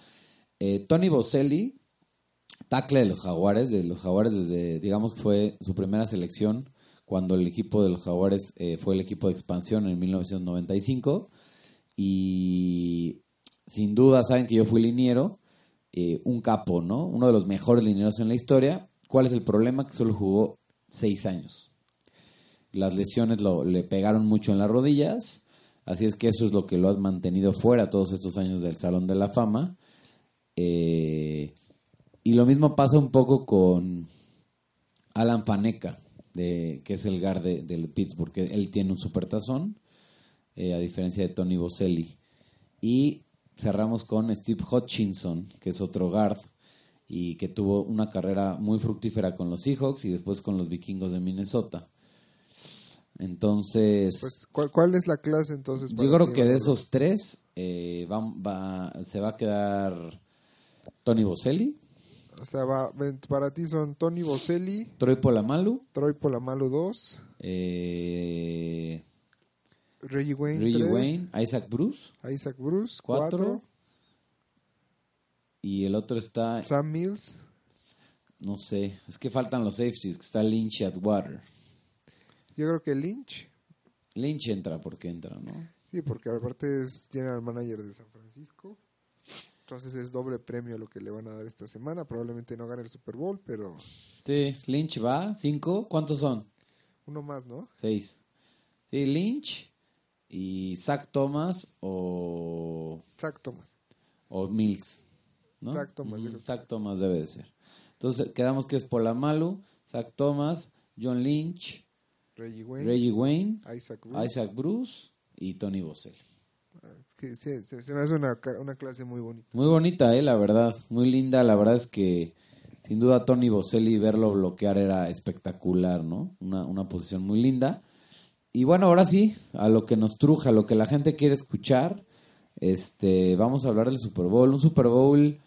Eh, Tony Boselli, tackle de los Jaguares, de los Jaguares desde, digamos que fue su primera selección cuando el equipo de los Jaguares eh, fue el equipo de expansión en 1995 y sin duda saben que yo fui liniero, eh, un capo, ¿no? Uno de los mejores linieros en la historia. ¿Cuál es el problema? Que solo jugó seis años. Las lesiones lo, le pegaron mucho en las rodillas, así es que eso es lo que lo ha mantenido fuera todos estos años del Salón de la Fama. Eh, y lo mismo pasa un poco con Alan Faneca, de, que es el guard de, del Pittsburgh, que él tiene un supertazón, eh, a diferencia de Tony Boselli. Y cerramos con Steve Hutchinson, que es otro guard. y que tuvo una carrera muy fructífera con los Seahawks y después con los vikingos de Minnesota. Entonces, Pues, ¿cuál, cuál es la clase entonces? yo para creo ti, que de esos tres eh, va, va- se va a quedar Tony Boselli, O sea, va, para ti son Tony Boselli, Troy Polamalu, Troy Polamalu 2, eh, Reggie Wayne Reggie 3, Wayne, Isaac Bruce, Isaac Bruce Cuatro. 4, y el otro está, Sam Mills. no sé, es que faltan los safeties, que está Lynch y Atwater. Yo creo que Lynch, Lynch entra porque entra, ¿no? sí, porque aparte es general manager de San Francisco. Entonces es doble premio lo que le van a dar esta semana. Probablemente no gane el Super Bowl, pero Sí, Lynch va, cinco, ¿cuántos son? uno más, ¿no? Seis. Sí, Lynch y Zach Thomas o, Zach Thomas. o Mills, ¿no? Zach Thomas, Zach Thomas debe de ser. Entonces quedamos que es Polamalu, Zach Thomas, John Lynch, Reggie Wayne, Reggie Wayne, Isaac Bruce. Isaac Bruce y Tony Boselli. Es que sí, se, me hace una, una clase muy bonita. Muy bonita, eh, la verdad, muy linda. La verdad es que sin duda Tony Boselli verlo bloquear era espectacular, ¿no? Una, una posición muy linda. Y bueno, ahora sí, a lo que nos truja, a lo que la gente quiere escuchar, este, vamos a hablar del Super Bowl, un Super Bowl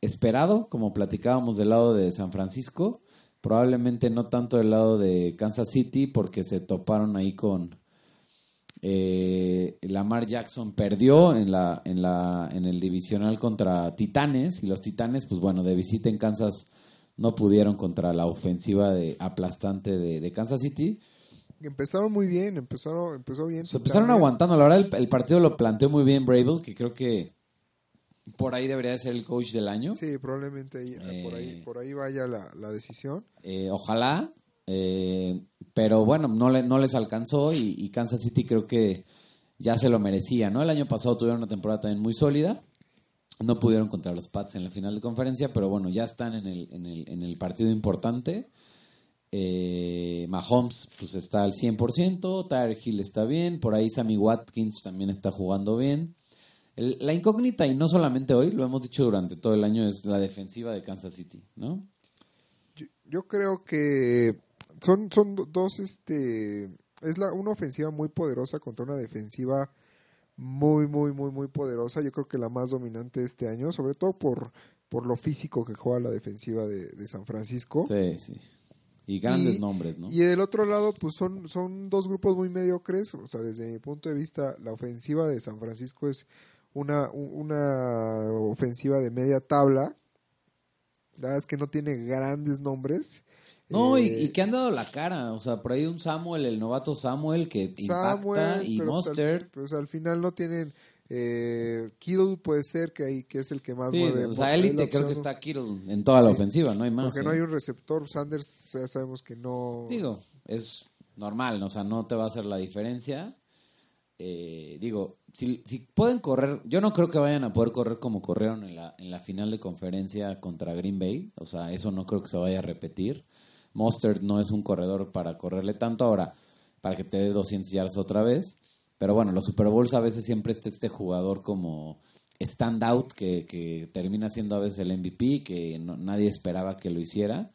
esperado, como platicábamos del lado de San Francisco, probablemente no tanto del lado de Kansas City, porque se toparon ahí con eh, Lamar Jackson perdió en la, en la, en el divisional contra Titanes, y los Titanes, pues bueno, de visita en Kansas no pudieron contra la ofensiva de aplastante de, de Kansas City. Empezaron muy bien, empezaron, empezó bien. Se empezaron Titanes. aguantando. La verdad, el, el partido lo planteó muy bien Bravel, que creo que por ahí debería de ser el coach del año. Sí, probablemente ahí, por, ahí, Eh. por ahí vaya la, la decisión. Eh, ojalá, eh, pero bueno, no, le, no les alcanzó y, y Kansas City creo que ya se lo merecía, ¿no? El año pasado tuvieron una temporada también muy sólida. No pudieron contra los Pats en la final de conferencia, pero bueno, ya están en el, en el, en el partido importante. Eh, Mahomes pues está al 100%, Tyler Hill está bien, por ahí Sammy Watkins también está jugando bien. El- la incógnita, y no solamente hoy, lo hemos dicho durante todo el año, es la defensiva de Kansas City, ¿no? Yo, yo creo que son, son do- dos, este, es la, una ofensiva muy poderosa contra una defensiva muy, muy, muy, muy poderosa. Yo creo que la más dominante este año, sobre todo por, por lo físico que juega la defensiva de, de San Francisco. Sí, sí. Y grandes Y- nombres, ¿no? Y del otro lado, pues son, son dos grupos muy mediocres. O sea, desde mi punto de vista, la ofensiva de San Francisco es una, una ofensiva de media tabla. La verdad es que no tiene grandes nombres. No, y, Eh, y que han dado la cara. O sea, por ahí un Samuel, el novato Samuel, que impacta, Samuel, y pero, pues, al- Mustard. pues, al final no tienen. Eh, Kittle puede ser que ahí que es el que más Sí, mueve. o sea, élite creo que está Kittle en toda la ofensiva, no hay más. Porque no ¿eh? hay un receptor. Sanders ya sabemos que no. Digo, es normal, o sea, no te va a hacer la diferencia. Eh, digo, si, si pueden correr, yo no creo que vayan a poder correr como corrieron en la, en la final de conferencia contra Green Bay, o sea, eso no creo que se vaya a repetir. Mustard no es un corredor para correrle tanto ahora, para que te dé 200 yardas otra vez, pero bueno, los Super Bowls a veces siempre está este jugador como standout que, que termina siendo a veces el MVP, que no- nadie esperaba que lo hiciera.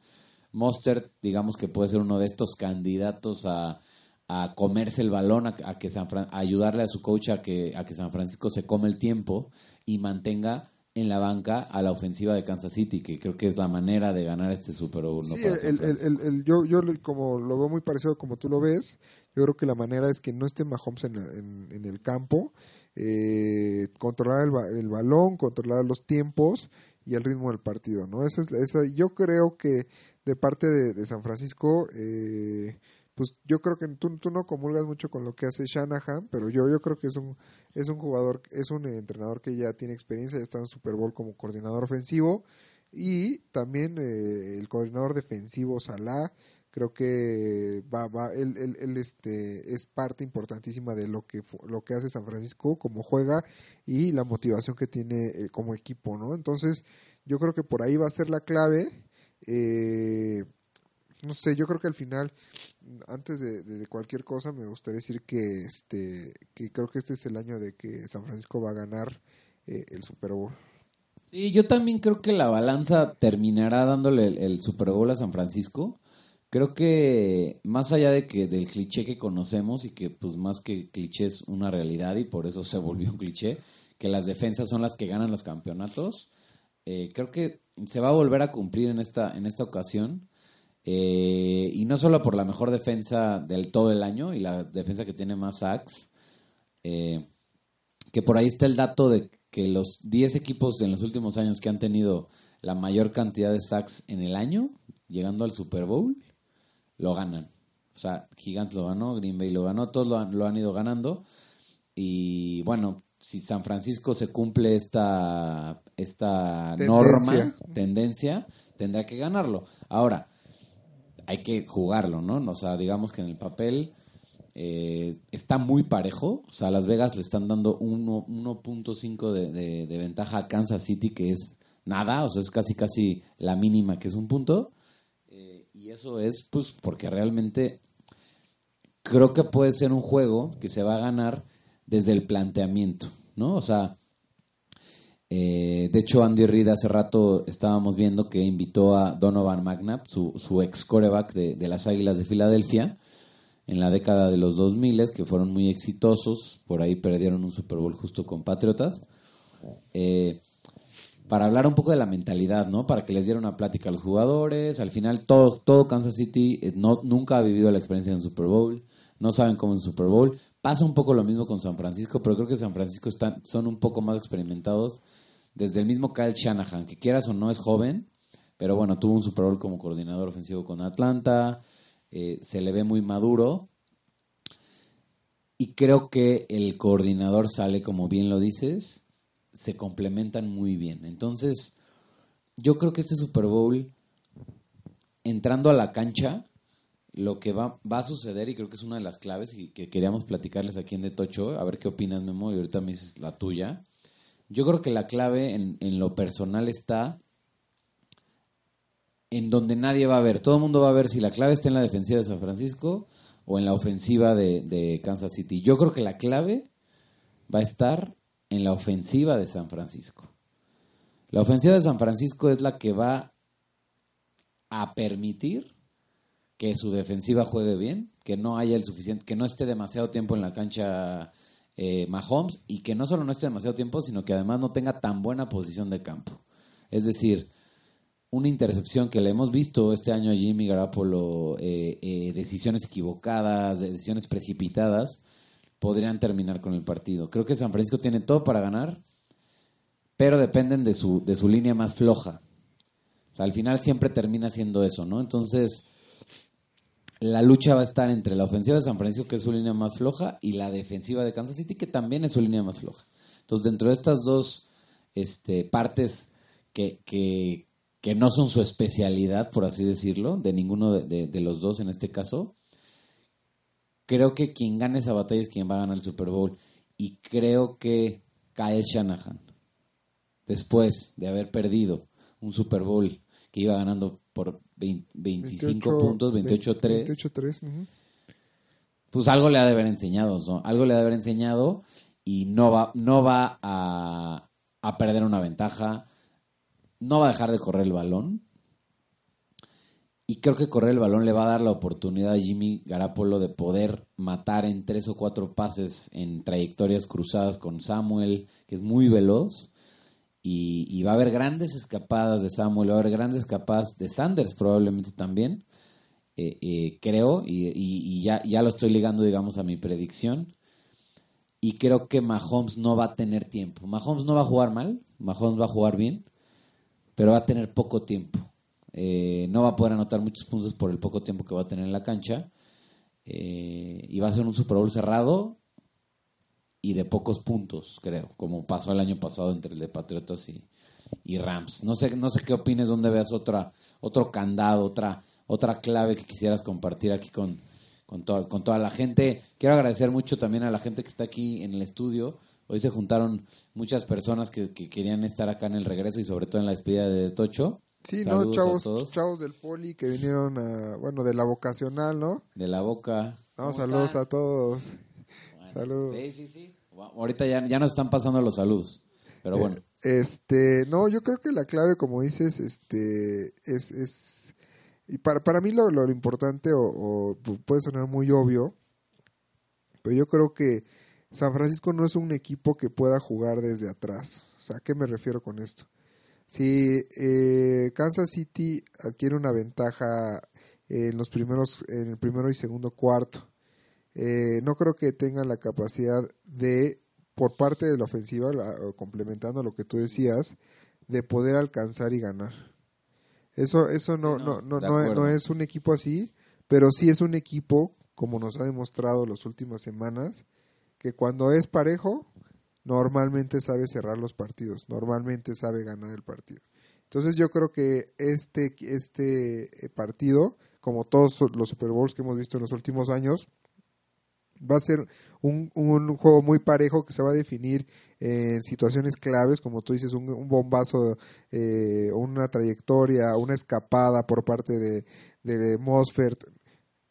Mostert, digamos que puede ser uno de estos candidatos a, a comerse el balón, a, a que San Fran- a ayudarle a su coach a que, a que San Francisco se come el tiempo y mantenga en la banca a la ofensiva de Kansas City, que creo que es la manera de ganar este Super Bowl. Sí, el, el, el- yo, yo como lo veo muy parecido como tú lo ves, yo creo que la manera es que no esté Mahomes en, en- en el campo, eh, controlar el, el balón, controlar los tiempos y el ritmo del partido, ¿no? Esa es, esa, yo creo que de parte de, de San Francisco, eh, pues yo creo que tú, tú no comulgas mucho con lo que hace Shanahan, pero yo, yo creo que es un, es un jugador, es un entrenador que ya tiene experiencia, ya está en Super Bowl como coordinador ofensivo y también eh, el coordinador defensivo Salah creo que va va él, él- él, este es parte importantísima de lo que lo que hace San Francisco como juega y la motivación que tiene eh, como equipo no entonces yo creo que por ahí va a ser la clave eh, no sé yo creo que al final antes de, cualquier cosa me gustaría decir que este que creo que este es el año de que San Francisco va a ganar eh, el Super Bowl Sí, yo también creo que la balanza terminará dándole el Super Bowl a San Francisco. Creo que más allá de que del cliché que conocemos y que pues más que cliché es una realidad y por eso se volvió un cliché, que las defensas son las que ganan los campeonatos, eh, creo que se va a volver a cumplir en esta, en esta ocasión. Eh, y no solo por la mejor defensa del todo el año y la defensa que tiene más sacks, eh, que por ahí está el dato de que los 10 equipos en los últimos años que han tenido la mayor cantidad de sacks en el año, llegando al Super Bowl, lo ganan. O sea, Gigantes lo ganó, Green Bay lo ganó, todos lo han, lo han ido ganando. Y bueno, si San Francisco se cumple esta, esta Tendencia. norma, tendencia, tendrá que ganarlo. Ahora, hay que jugarlo, ¿no? O sea, digamos que en el papel eh, está muy parejo. O sea, Las Vegas le están dando uno- 1.5 de, de, de ventaja a Kansas City, que es nada, o sea, es casi casi la mínima, que es un punto. Y eso es, pues, porque realmente creo que puede ser un juego que se va a ganar desde el planteamiento, ¿no? O sea, eh, de hecho, Andy Reid hace rato estábamos viendo que invitó a Donovan McNabb, su, su ex coreback de, de las Águilas de Filadelfia, en la década de los 2000, que fueron muy exitosos, por ahí perdieron un Super Bowl justo con Patriotas, eh, para hablar un poco de la mentalidad, ¿no? Para que les diera una plática a los jugadores. Al final, todo, todo Kansas City eh, no, nunca ha vivido la experiencia en Super Bowl, no saben cómo es un Super Bowl. Pasa un poco lo mismo con San Francisco, pero creo que San Francisco están, son un poco más experimentados desde el mismo Kyle Shanahan, que quieras o no es joven, pero bueno, tuvo un Super Bowl como coordinador ofensivo con Atlanta, eh, se le ve muy maduro. Y creo que el coordinador sale, como bien lo dices, se complementan muy bien. Entonces, yo creo que este Super Bowl, entrando a la cancha, lo que va, a suceder, y creo que es una de las claves y que queríamos platicarles aquí en De Tocho, a ver qué opinas, Memo, y ahorita me dices la tuya. Yo creo que la clave en, lo personal está en donde nadie va a ver. Todo el mundo va a ver si la clave está en la defensiva de San Francisco o en la ofensiva de Kansas City. Yo creo que la clave va a estar en la ofensiva de San Francisco. La ofensiva de San Francisco es la que va a permitir que su defensiva juegue bien, que no haya el suficiente, que no esté demasiado tiempo en la cancha eh, Mahomes y que no solo no esté demasiado tiempo, sino que además no tenga tan buena posición de campo. Es decir, una intercepción que le hemos visto este año a Jimmy Garapolo, eh, eh, decisiones equivocadas, decisiones precipitadas, podrían terminar con el partido. Creo que San Francisco tiene todo para ganar, pero dependen de su, de su línea más floja. Al final siempre termina siendo eso, ¿no? Entonces, la lucha va a estar entre la ofensiva de San Francisco, que es su línea más floja, y la defensiva de Kansas City, que también es su línea más floja. Entonces, dentro de estas dos este, partes que, que, que no son su especialidad, por así decirlo, de ninguno de- de los dos en este caso, creo que quien gane esa batalla es quien va a ganar el Super Bowl. Y creo que Kyle Shanahan, después de haber perdido un Super Bowl que iba ganando por 20 25 puntos, 28-3, 28-3. ujú. pues algo le ha de haber enseñado, ¿no? Algo le ha de haber enseñado y no va, no va a, a perder una ventaja, no va a dejar de correr el balón. Y creo que correr el balón le va a dar la oportunidad a Jimmy Garapolo de poder matar en tres o cuatro pases en trayectorias cruzadas con Samuel, que es muy veloz. Y, va a haber grandes escapadas de Samuel, va a haber grandes escapadas de Sanders probablemente también eh, eh, creo, y, y- y ya, ya lo estoy ligando, digamos, a mi predicción. Y creo que Mahomes no va a tener tiempo. Mahomes no va a jugar mal, Mahomes va a jugar bien, pero va a tener poco tiempo. Eh, no va a poder anotar muchos puntos por el poco tiempo que va a tener en la cancha. Eh, y va a ser un Super Bowl cerrado y de pocos puntos, creo, como pasó el año pasado entre el de Patriotas y, y Rams. No sé, no sé qué opines, dónde veas otra, otro candado, otra, otra clave que quisieras compartir aquí con, con, toda, con toda la gente. Quiero agradecer mucho también a la gente que está aquí en el estudio. Hoy se juntaron muchas personas que, que querían estar acá en el regreso y sobre todo en la despedida de Tocho. Sí, Saludos no, chavos, chavos del poli que vinieron a, bueno, de la vocacional, ¿no? De la boca. No, ¿Cómo saludos están? a todos. Bueno, Saludos. Sí, sí, sí. Ahorita ya, ya nos están pasando los saludos. Pero bueno. Este, no, yo creo que la clave, como dices, este, es, es y para, para mí lo, lo importante, o, o puede sonar muy obvio, pero yo creo que San Francisco no es un equipo que pueda jugar desde atrás. O sea, ¿a qué me refiero con esto? Si eh, Kansas City adquiere una ventaja en los primeros, en el primero y segundo cuarto, eh, no creo que tengan la capacidad de, por parte de la ofensiva, complementando lo que tú decías, de poder alcanzar y ganar. Eso, eso no, no, no, no, no es un equipo así, pero sí es un equipo, como nos ha demostrado las últimas semanas, que cuando es parejo, normalmente sabe cerrar los partidos, normalmente sabe ganar el partido. Entonces yo creo que este, este eh, partido, como todos los Super Bowls que hemos visto en los últimos años, va a ser un, un juego muy parejo que se va a definir en situaciones claves, como tú dices, un, bombazo, eh, una trayectoria, una escapada por parte de, de Mosfert,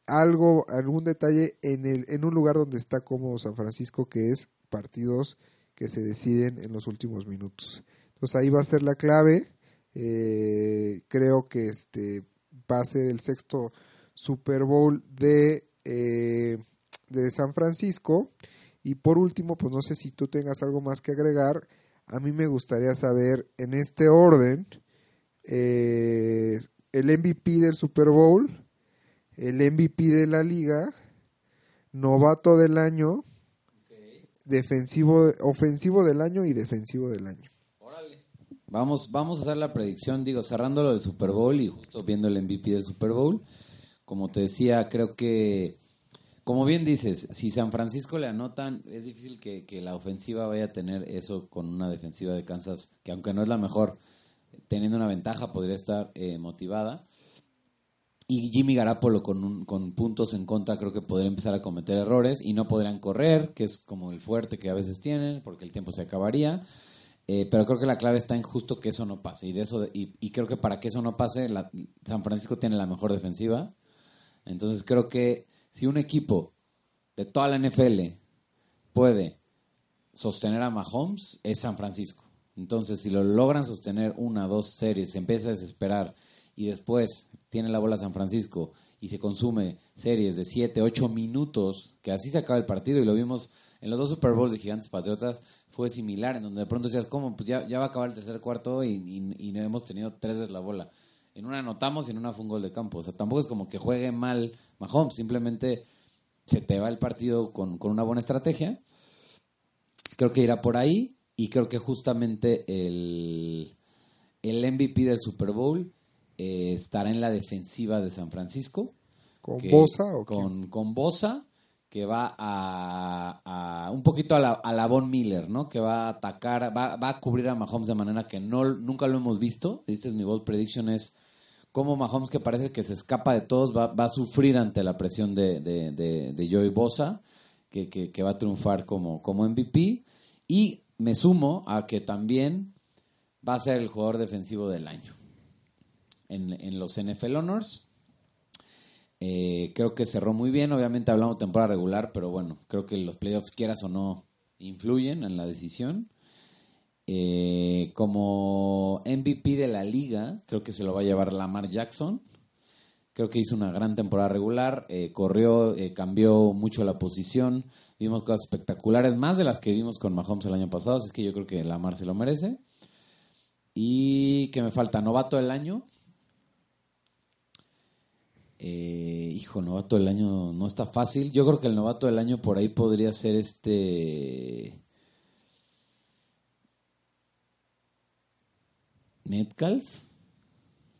algo, algún detalle en, el, en un lugar donde está como San Francisco, que es partidos que se deciden en los últimos minutos. Entonces ahí va a ser la clave. Eh, creo que este va a ser el sexto Super Bowl de, eh, de San Francisco. Y por último, pues no sé si tú tengas algo más que agregar. A mí me gustaría saber en este orden eh, el MVP del Super Bowl, el MVP de la liga, novato del año, defensivo, ofensivo del año y defensivo del año. Vamos, vamos a hacer la predicción, digo, cerrando lo del Super Bowl y justo viendo el MVP del Super Bowl. Como te decía, creo que, como bien dices, si San Francisco le anotan, es difícil que, la ofensiva vaya a tener eso con una defensiva de Kansas, que aunque no es la mejor, teniendo una ventaja, podría estar eh, motivada. Y Jimmy Garapolo con, con puntos en contra creo que podría empezar a cometer errores y no podrían correr, que es como el fuerte que a veces tienen, porque el tiempo se acabaría. Eh, pero creo que la clave está en justo que eso no pase. Y, de eso, y, creo que para que eso no pase, San Francisco tiene la mejor defensiva. Entonces creo que si un equipo de toda la NFL puede sostener a Mahomes, es San Francisco. Entonces, si lo logran sostener una, dos series, se empieza a desesperar y después tiene la bola San Francisco y se consume series de 7, 8 minutos, que así se acaba el partido y lo vimos en los dos Super Bowls de Gigantes Patriotas, fue similar, en donde de pronto decías, ¿cómo? Pues ya, ya va a acabar el tercer cuarto y, no hemos tenido tres veces la bola. En una anotamos y en una fue un gol de campo. O sea, tampoco es como que juegue mal Mahomes, simplemente se te va el partido con, con una buena estrategia. Creo que irá por ahí y creo que justamente el, el MVP del Super Bowl eh, estará en la defensiva de San Francisco. ¿Con Bosa o con, con Bosa, que va a, un poquito a la, a la Von Miller, ¿no? Que va a atacar, va, va, a cubrir a Mahomes de manera que no, nunca lo hemos visto. Este es mi bold prediction, es como Mahomes que parece que se escapa de todos, va, va a sufrir ante la presión de, de, de, Joey Bosa, que, que, que, va a triunfar como, como MVP. Y me sumo a que también va a ser el jugador defensivo del año en, los NFL Honors. Eh, creo que cerró muy bien, obviamente hablamos de temporada regular, pero bueno, creo que los playoffs, quieras o no, influyen en la decisión. Eh, como MVP de la liga, creo que se lo va a llevar Lamar Jackson. Creo que hizo una gran temporada regular, eh, corrió, cambió mucho la posición, vimos cosas espectaculares, más de las que vimos con Mahomes el año pasado, así que yo creo que Lamar se lo merece. Y que me falta novato del año, eh, hijo, novato del año no está fácil. Yo creo que el novato del año por ahí podría ser este. Metcalf.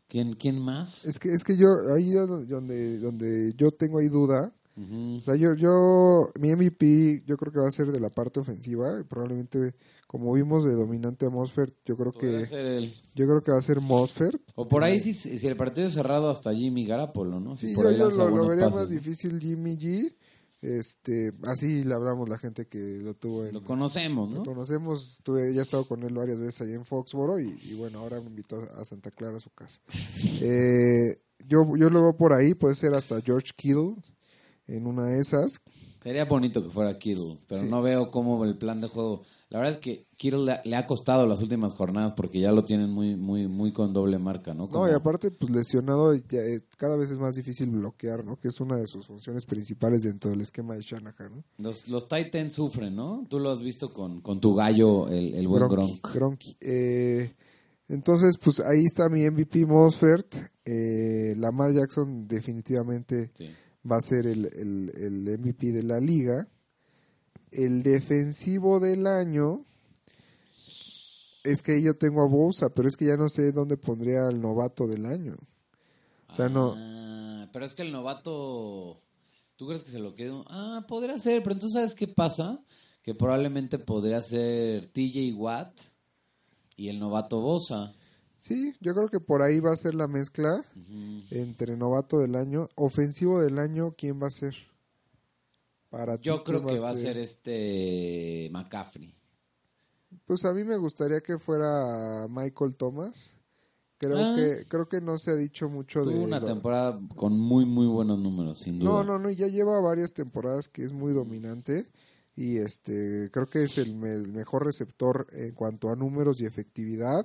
¿Quién, ¿Quién más? Es que, es que yo, ahí donde, donde yo tengo ahí duda. O sea, yo, yo, mi MVP, yo creo que va a ser de la parte ofensiva. Probablemente como vimos de dominante a Mosfert, yo creo que yo creo que va a ser Mosfert. O por ahí si, si el partido es cerrado hasta Jimmy Garapolo, ¿no? sí, yo, lo, vería más difícil Jimmy G. Este, así le hablamos la gente que lo tuvo en, Lo conocemos, ¿no? Lo conocemos, tuve, ya he estado con él varias veces ahí en Foxboro y, bueno, ahora me invitó a Santa Clara a su casa. eh, yo, yo lo veo por ahí, puede ser hasta George Kittle en una de esas. Sería bonito que fuera Kittle, pero Sí. no veo cómo el plan de juego. La verdad es que Kittle le, le ha costado las últimas jornadas porque ya lo tienen muy muy muy con doble marca, ¿no? Como- No, y aparte, pues lesionado, ya, eh, cada vez es más difícil bloquear, ¿no? Que es una de sus funciones principales dentro del esquema de Shanahan, ¿no? los, los Titans sufren, ¿no? Tú lo has visto con, con tu gallo, el, el buen Gronk. Gronk. Gronk. Eh, entonces, pues ahí está mi MVP Mosfert. Eh, Lamar Jackson definitivamente Sí. Va a ser el, el, el MVP de la liga. El defensivo del año es que yo tengo a Bosa, pero es que ya no sé dónde pondría al novato del año. O sea, no. Ah, pero es que el novato, ¿tú crees que se lo quedó? Ah, podría ser, pero entonces ¿sabes qué pasa? Que probablemente podría ser TJ Watt y el novato Bosa. Sí, yo creo que por ahí va a ser la mezcla entre novato del año, ofensivo del año, ¿quién va a ser? Para ti, Yo creo ¿quién que va a ser este McCaffrey. Pues a mí me gustaría que fuera Michael Thomas. Creo Ah. que creo que no se ha dicho mucho de Tuvo una lo- temporada con muy, muy buenos números, sin duda. No, no, no, ya lleva varias temporadas que es muy dominante y este creo que es el, me- el mejor receptor en cuanto a números y efectividad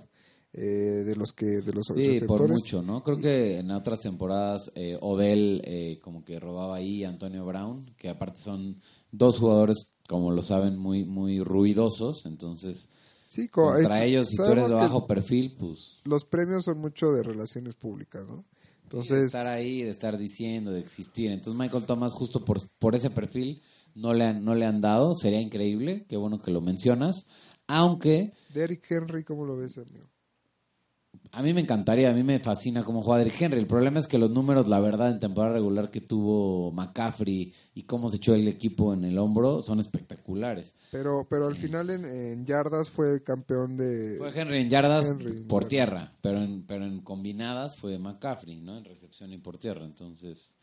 eh, de los que de los Sí, receptores. por mucho, ¿no? Creo que en otras temporadas eh, Odell eh, como que robaba ahí a Antonio Brown, que aparte son dos jugadores, como lo saben, muy muy ruidosos, entonces Sí, co- contra es- ellos, si tú eres de bajo perfil, pues los premios son mucho de relaciones públicas, ¿no? de Entonces, estar ahí, de estar diciendo, de existir. Entonces Michael Thomas justo por, por ese perfil no le, han, no le han dado, sería increíble, qué bueno que lo mencionas, aunque Derrick Henry, ¿cómo lo ves, amigo? A mí me encantaría, a mí me fascina cómo juega Derrick Henry. El problema es que los números, la verdad, en temporada regular que tuvo McCaffrey y cómo se echó el equipo en el hombro son espectaculares. Pero pero al final en, en yardas fue campeón de Fue Henry en yardas Henry por tierra, pero en, pero en combinadas fue McCaffrey, ¿no? En recepción y por tierra. Entonces,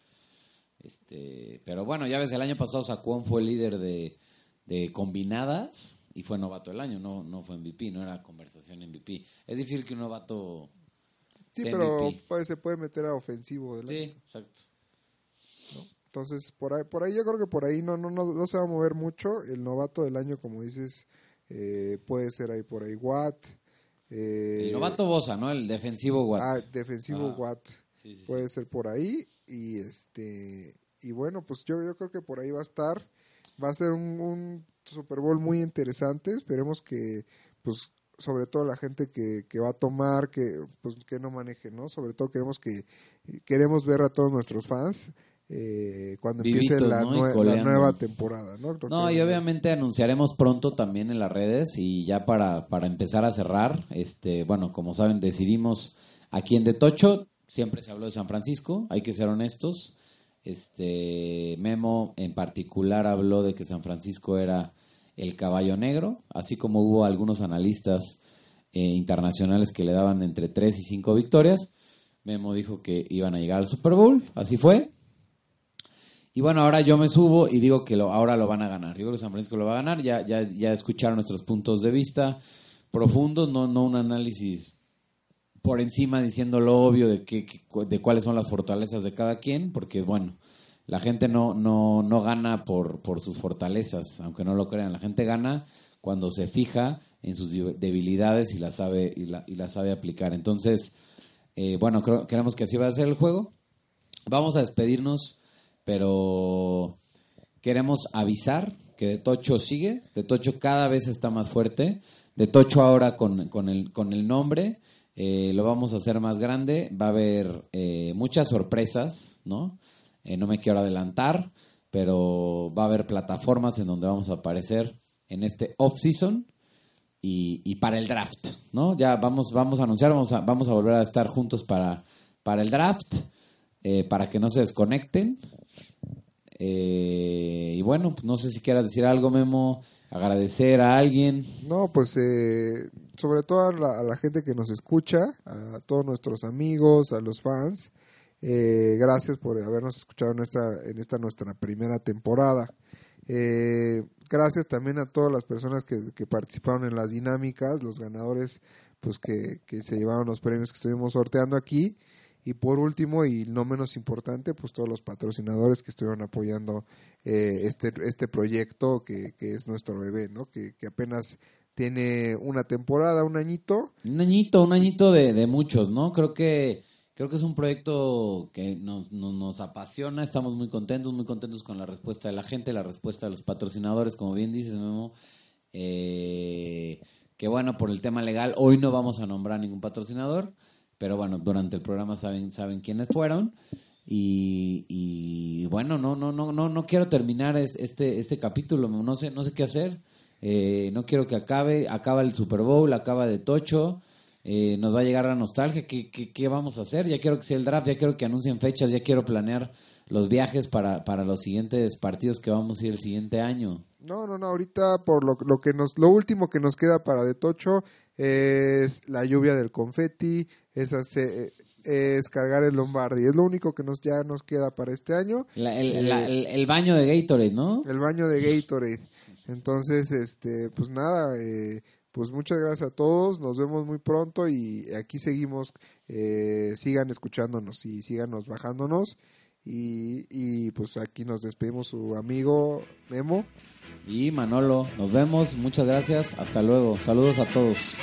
este, pero bueno, ya ves, el año pasado Saquon fue líder de, de combinadas y fue novato del año, no, no fue MVP, no era conversación MVP. Es difícil que un novato... Sí, sea pero MVP. se puede meter a ofensivo del Sí, año. exacto. Entonces, por ahí, por ahí yo creo que por ahí no, no, no, no se va a mover mucho. El novato del año, como dices, eh, puede ser ahí por ahí Watt. eh, El novato Bosa, ¿no? El defensivo Watt. Ah, defensivo Ah, Watt. Sí, sí, sí. Puede ser por ahí. Y este y bueno, pues yo, yo creo que por ahí va a estar. Va a ser un, un Super Bowl muy interesante. Esperemos que, pues, sobre todo la gente que, que va a tomar, que pues que no maneje, ¿no? Sobre todo queremos que queremos ver a todos nuestros fans eh, cuando empiece la, ¿no? Y nue- la coleando. nueva temporada, ¿no? Creo No, que- y obviamente anunciaremos pronto también en las redes y ya para, para empezar a cerrar, este, bueno, como saben, decidimos aquí en De Tocho, siempre se habló de San Francisco, hay que ser honestos. Este Memo en particular habló de que San Francisco era el caballo negro, así como hubo algunos analistas eh, internacionales que le daban entre 3 y 5 victorias. Memo dijo que iban a llegar al Super Bowl, así fue. Y bueno, ahora yo me subo y digo que lo, ahora lo van a ganar. Yo que San Francisco lo va a ganar. Ya, ya, ya escucharon nuestros puntos de vista profundos, no, no un análisis por encima diciendo lo obvio de, que- de cuáles son las fortalezas de cada quien, porque bueno, la gente no, no, no gana por, por sus fortalezas, aunque no lo crean. La gente gana cuando se fija en sus debilidades y las sabe, y la, y las sabe aplicar. Entonces, eh, bueno, creo, creemos que así va a ser el juego. Vamos a despedirnos, pero queremos avisar que De Tocho sigue. De Tocho cada vez está más fuerte. De Tocho ahora con, con, el, con el nombre eh, lo vamos a hacer más grande. Va a haber eh, muchas sorpresas, ¿no? Eh, no me quiero adelantar, pero va a haber plataformas en donde vamos a aparecer en este off-season y, y para el draft, ¿no? Ya vamos, vamos a anunciar, vamos a, vamos a volver a estar juntos para, para el draft, eh, para que no se desconecten. Eh, y bueno, no sé si quieras decir algo, Memo, agradecer a alguien. No, pues eh, sobre todo a la gente que nos escucha, a todos nuestros amigos, a los fans. Eh, gracias por habernos escuchado en esta, en esta nuestra primera temporada. Eh, gracias también a todas las personas que, que participaron en las dinámicas, los ganadores pues que, que se llevaron los premios que estuvimos sorteando aquí. Y por último, y no menos importante, pues todos los patrocinadores que estuvieron apoyando eh, este, este proyecto que, que es nuestro bebé, ¿no? Que, que apenas tiene una temporada, un añito. Un añito, un añito de, de muchos, ¿no? Creo que creo que es un proyecto que nos, nos, nos, apasiona, estamos muy contentos, muy contentos con la respuesta de la gente, la respuesta de los patrocinadores, como bien dices, Memo. Eh, que bueno, por el tema legal, hoy no vamos a nombrar ningún patrocinador, pero bueno, durante el programa saben, saben quiénes fueron. Y, bueno, no, no, no, no, no quiero terminar este, este capítulo, no sé, no sé qué hacer. Eh, no quiero que acabe, acaba el Super Bowl, acaba de Tocho, eh, nos va a llegar la nostalgia, ¿Qué, ¿Qué, qué, vamos a hacer? Ya quiero que sea el draft, ya quiero que anuncien fechas, ya quiero planear los viajes para, para los siguientes partidos que vamos a ir el siguiente año. No, no, no, ahorita por lo, lo que nos, lo último que nos queda para de Tocho es la lluvia del confeti, es hacer, es cargar el Lombardi. Es lo único que nos ya nos queda para este año. La, el, eh, la, el, el, baño de Gatorade, ¿no? El baño de Gatorade. Entonces, este, pues nada, eh, pues muchas gracias a todos, nos vemos muy pronto y aquí seguimos, eh, sigan escuchándonos y síganos bajándonos. Y, y pues aquí nos despedimos su amigo Memo. Y Manolo, nos vemos, muchas gracias, hasta luego, saludos a todos.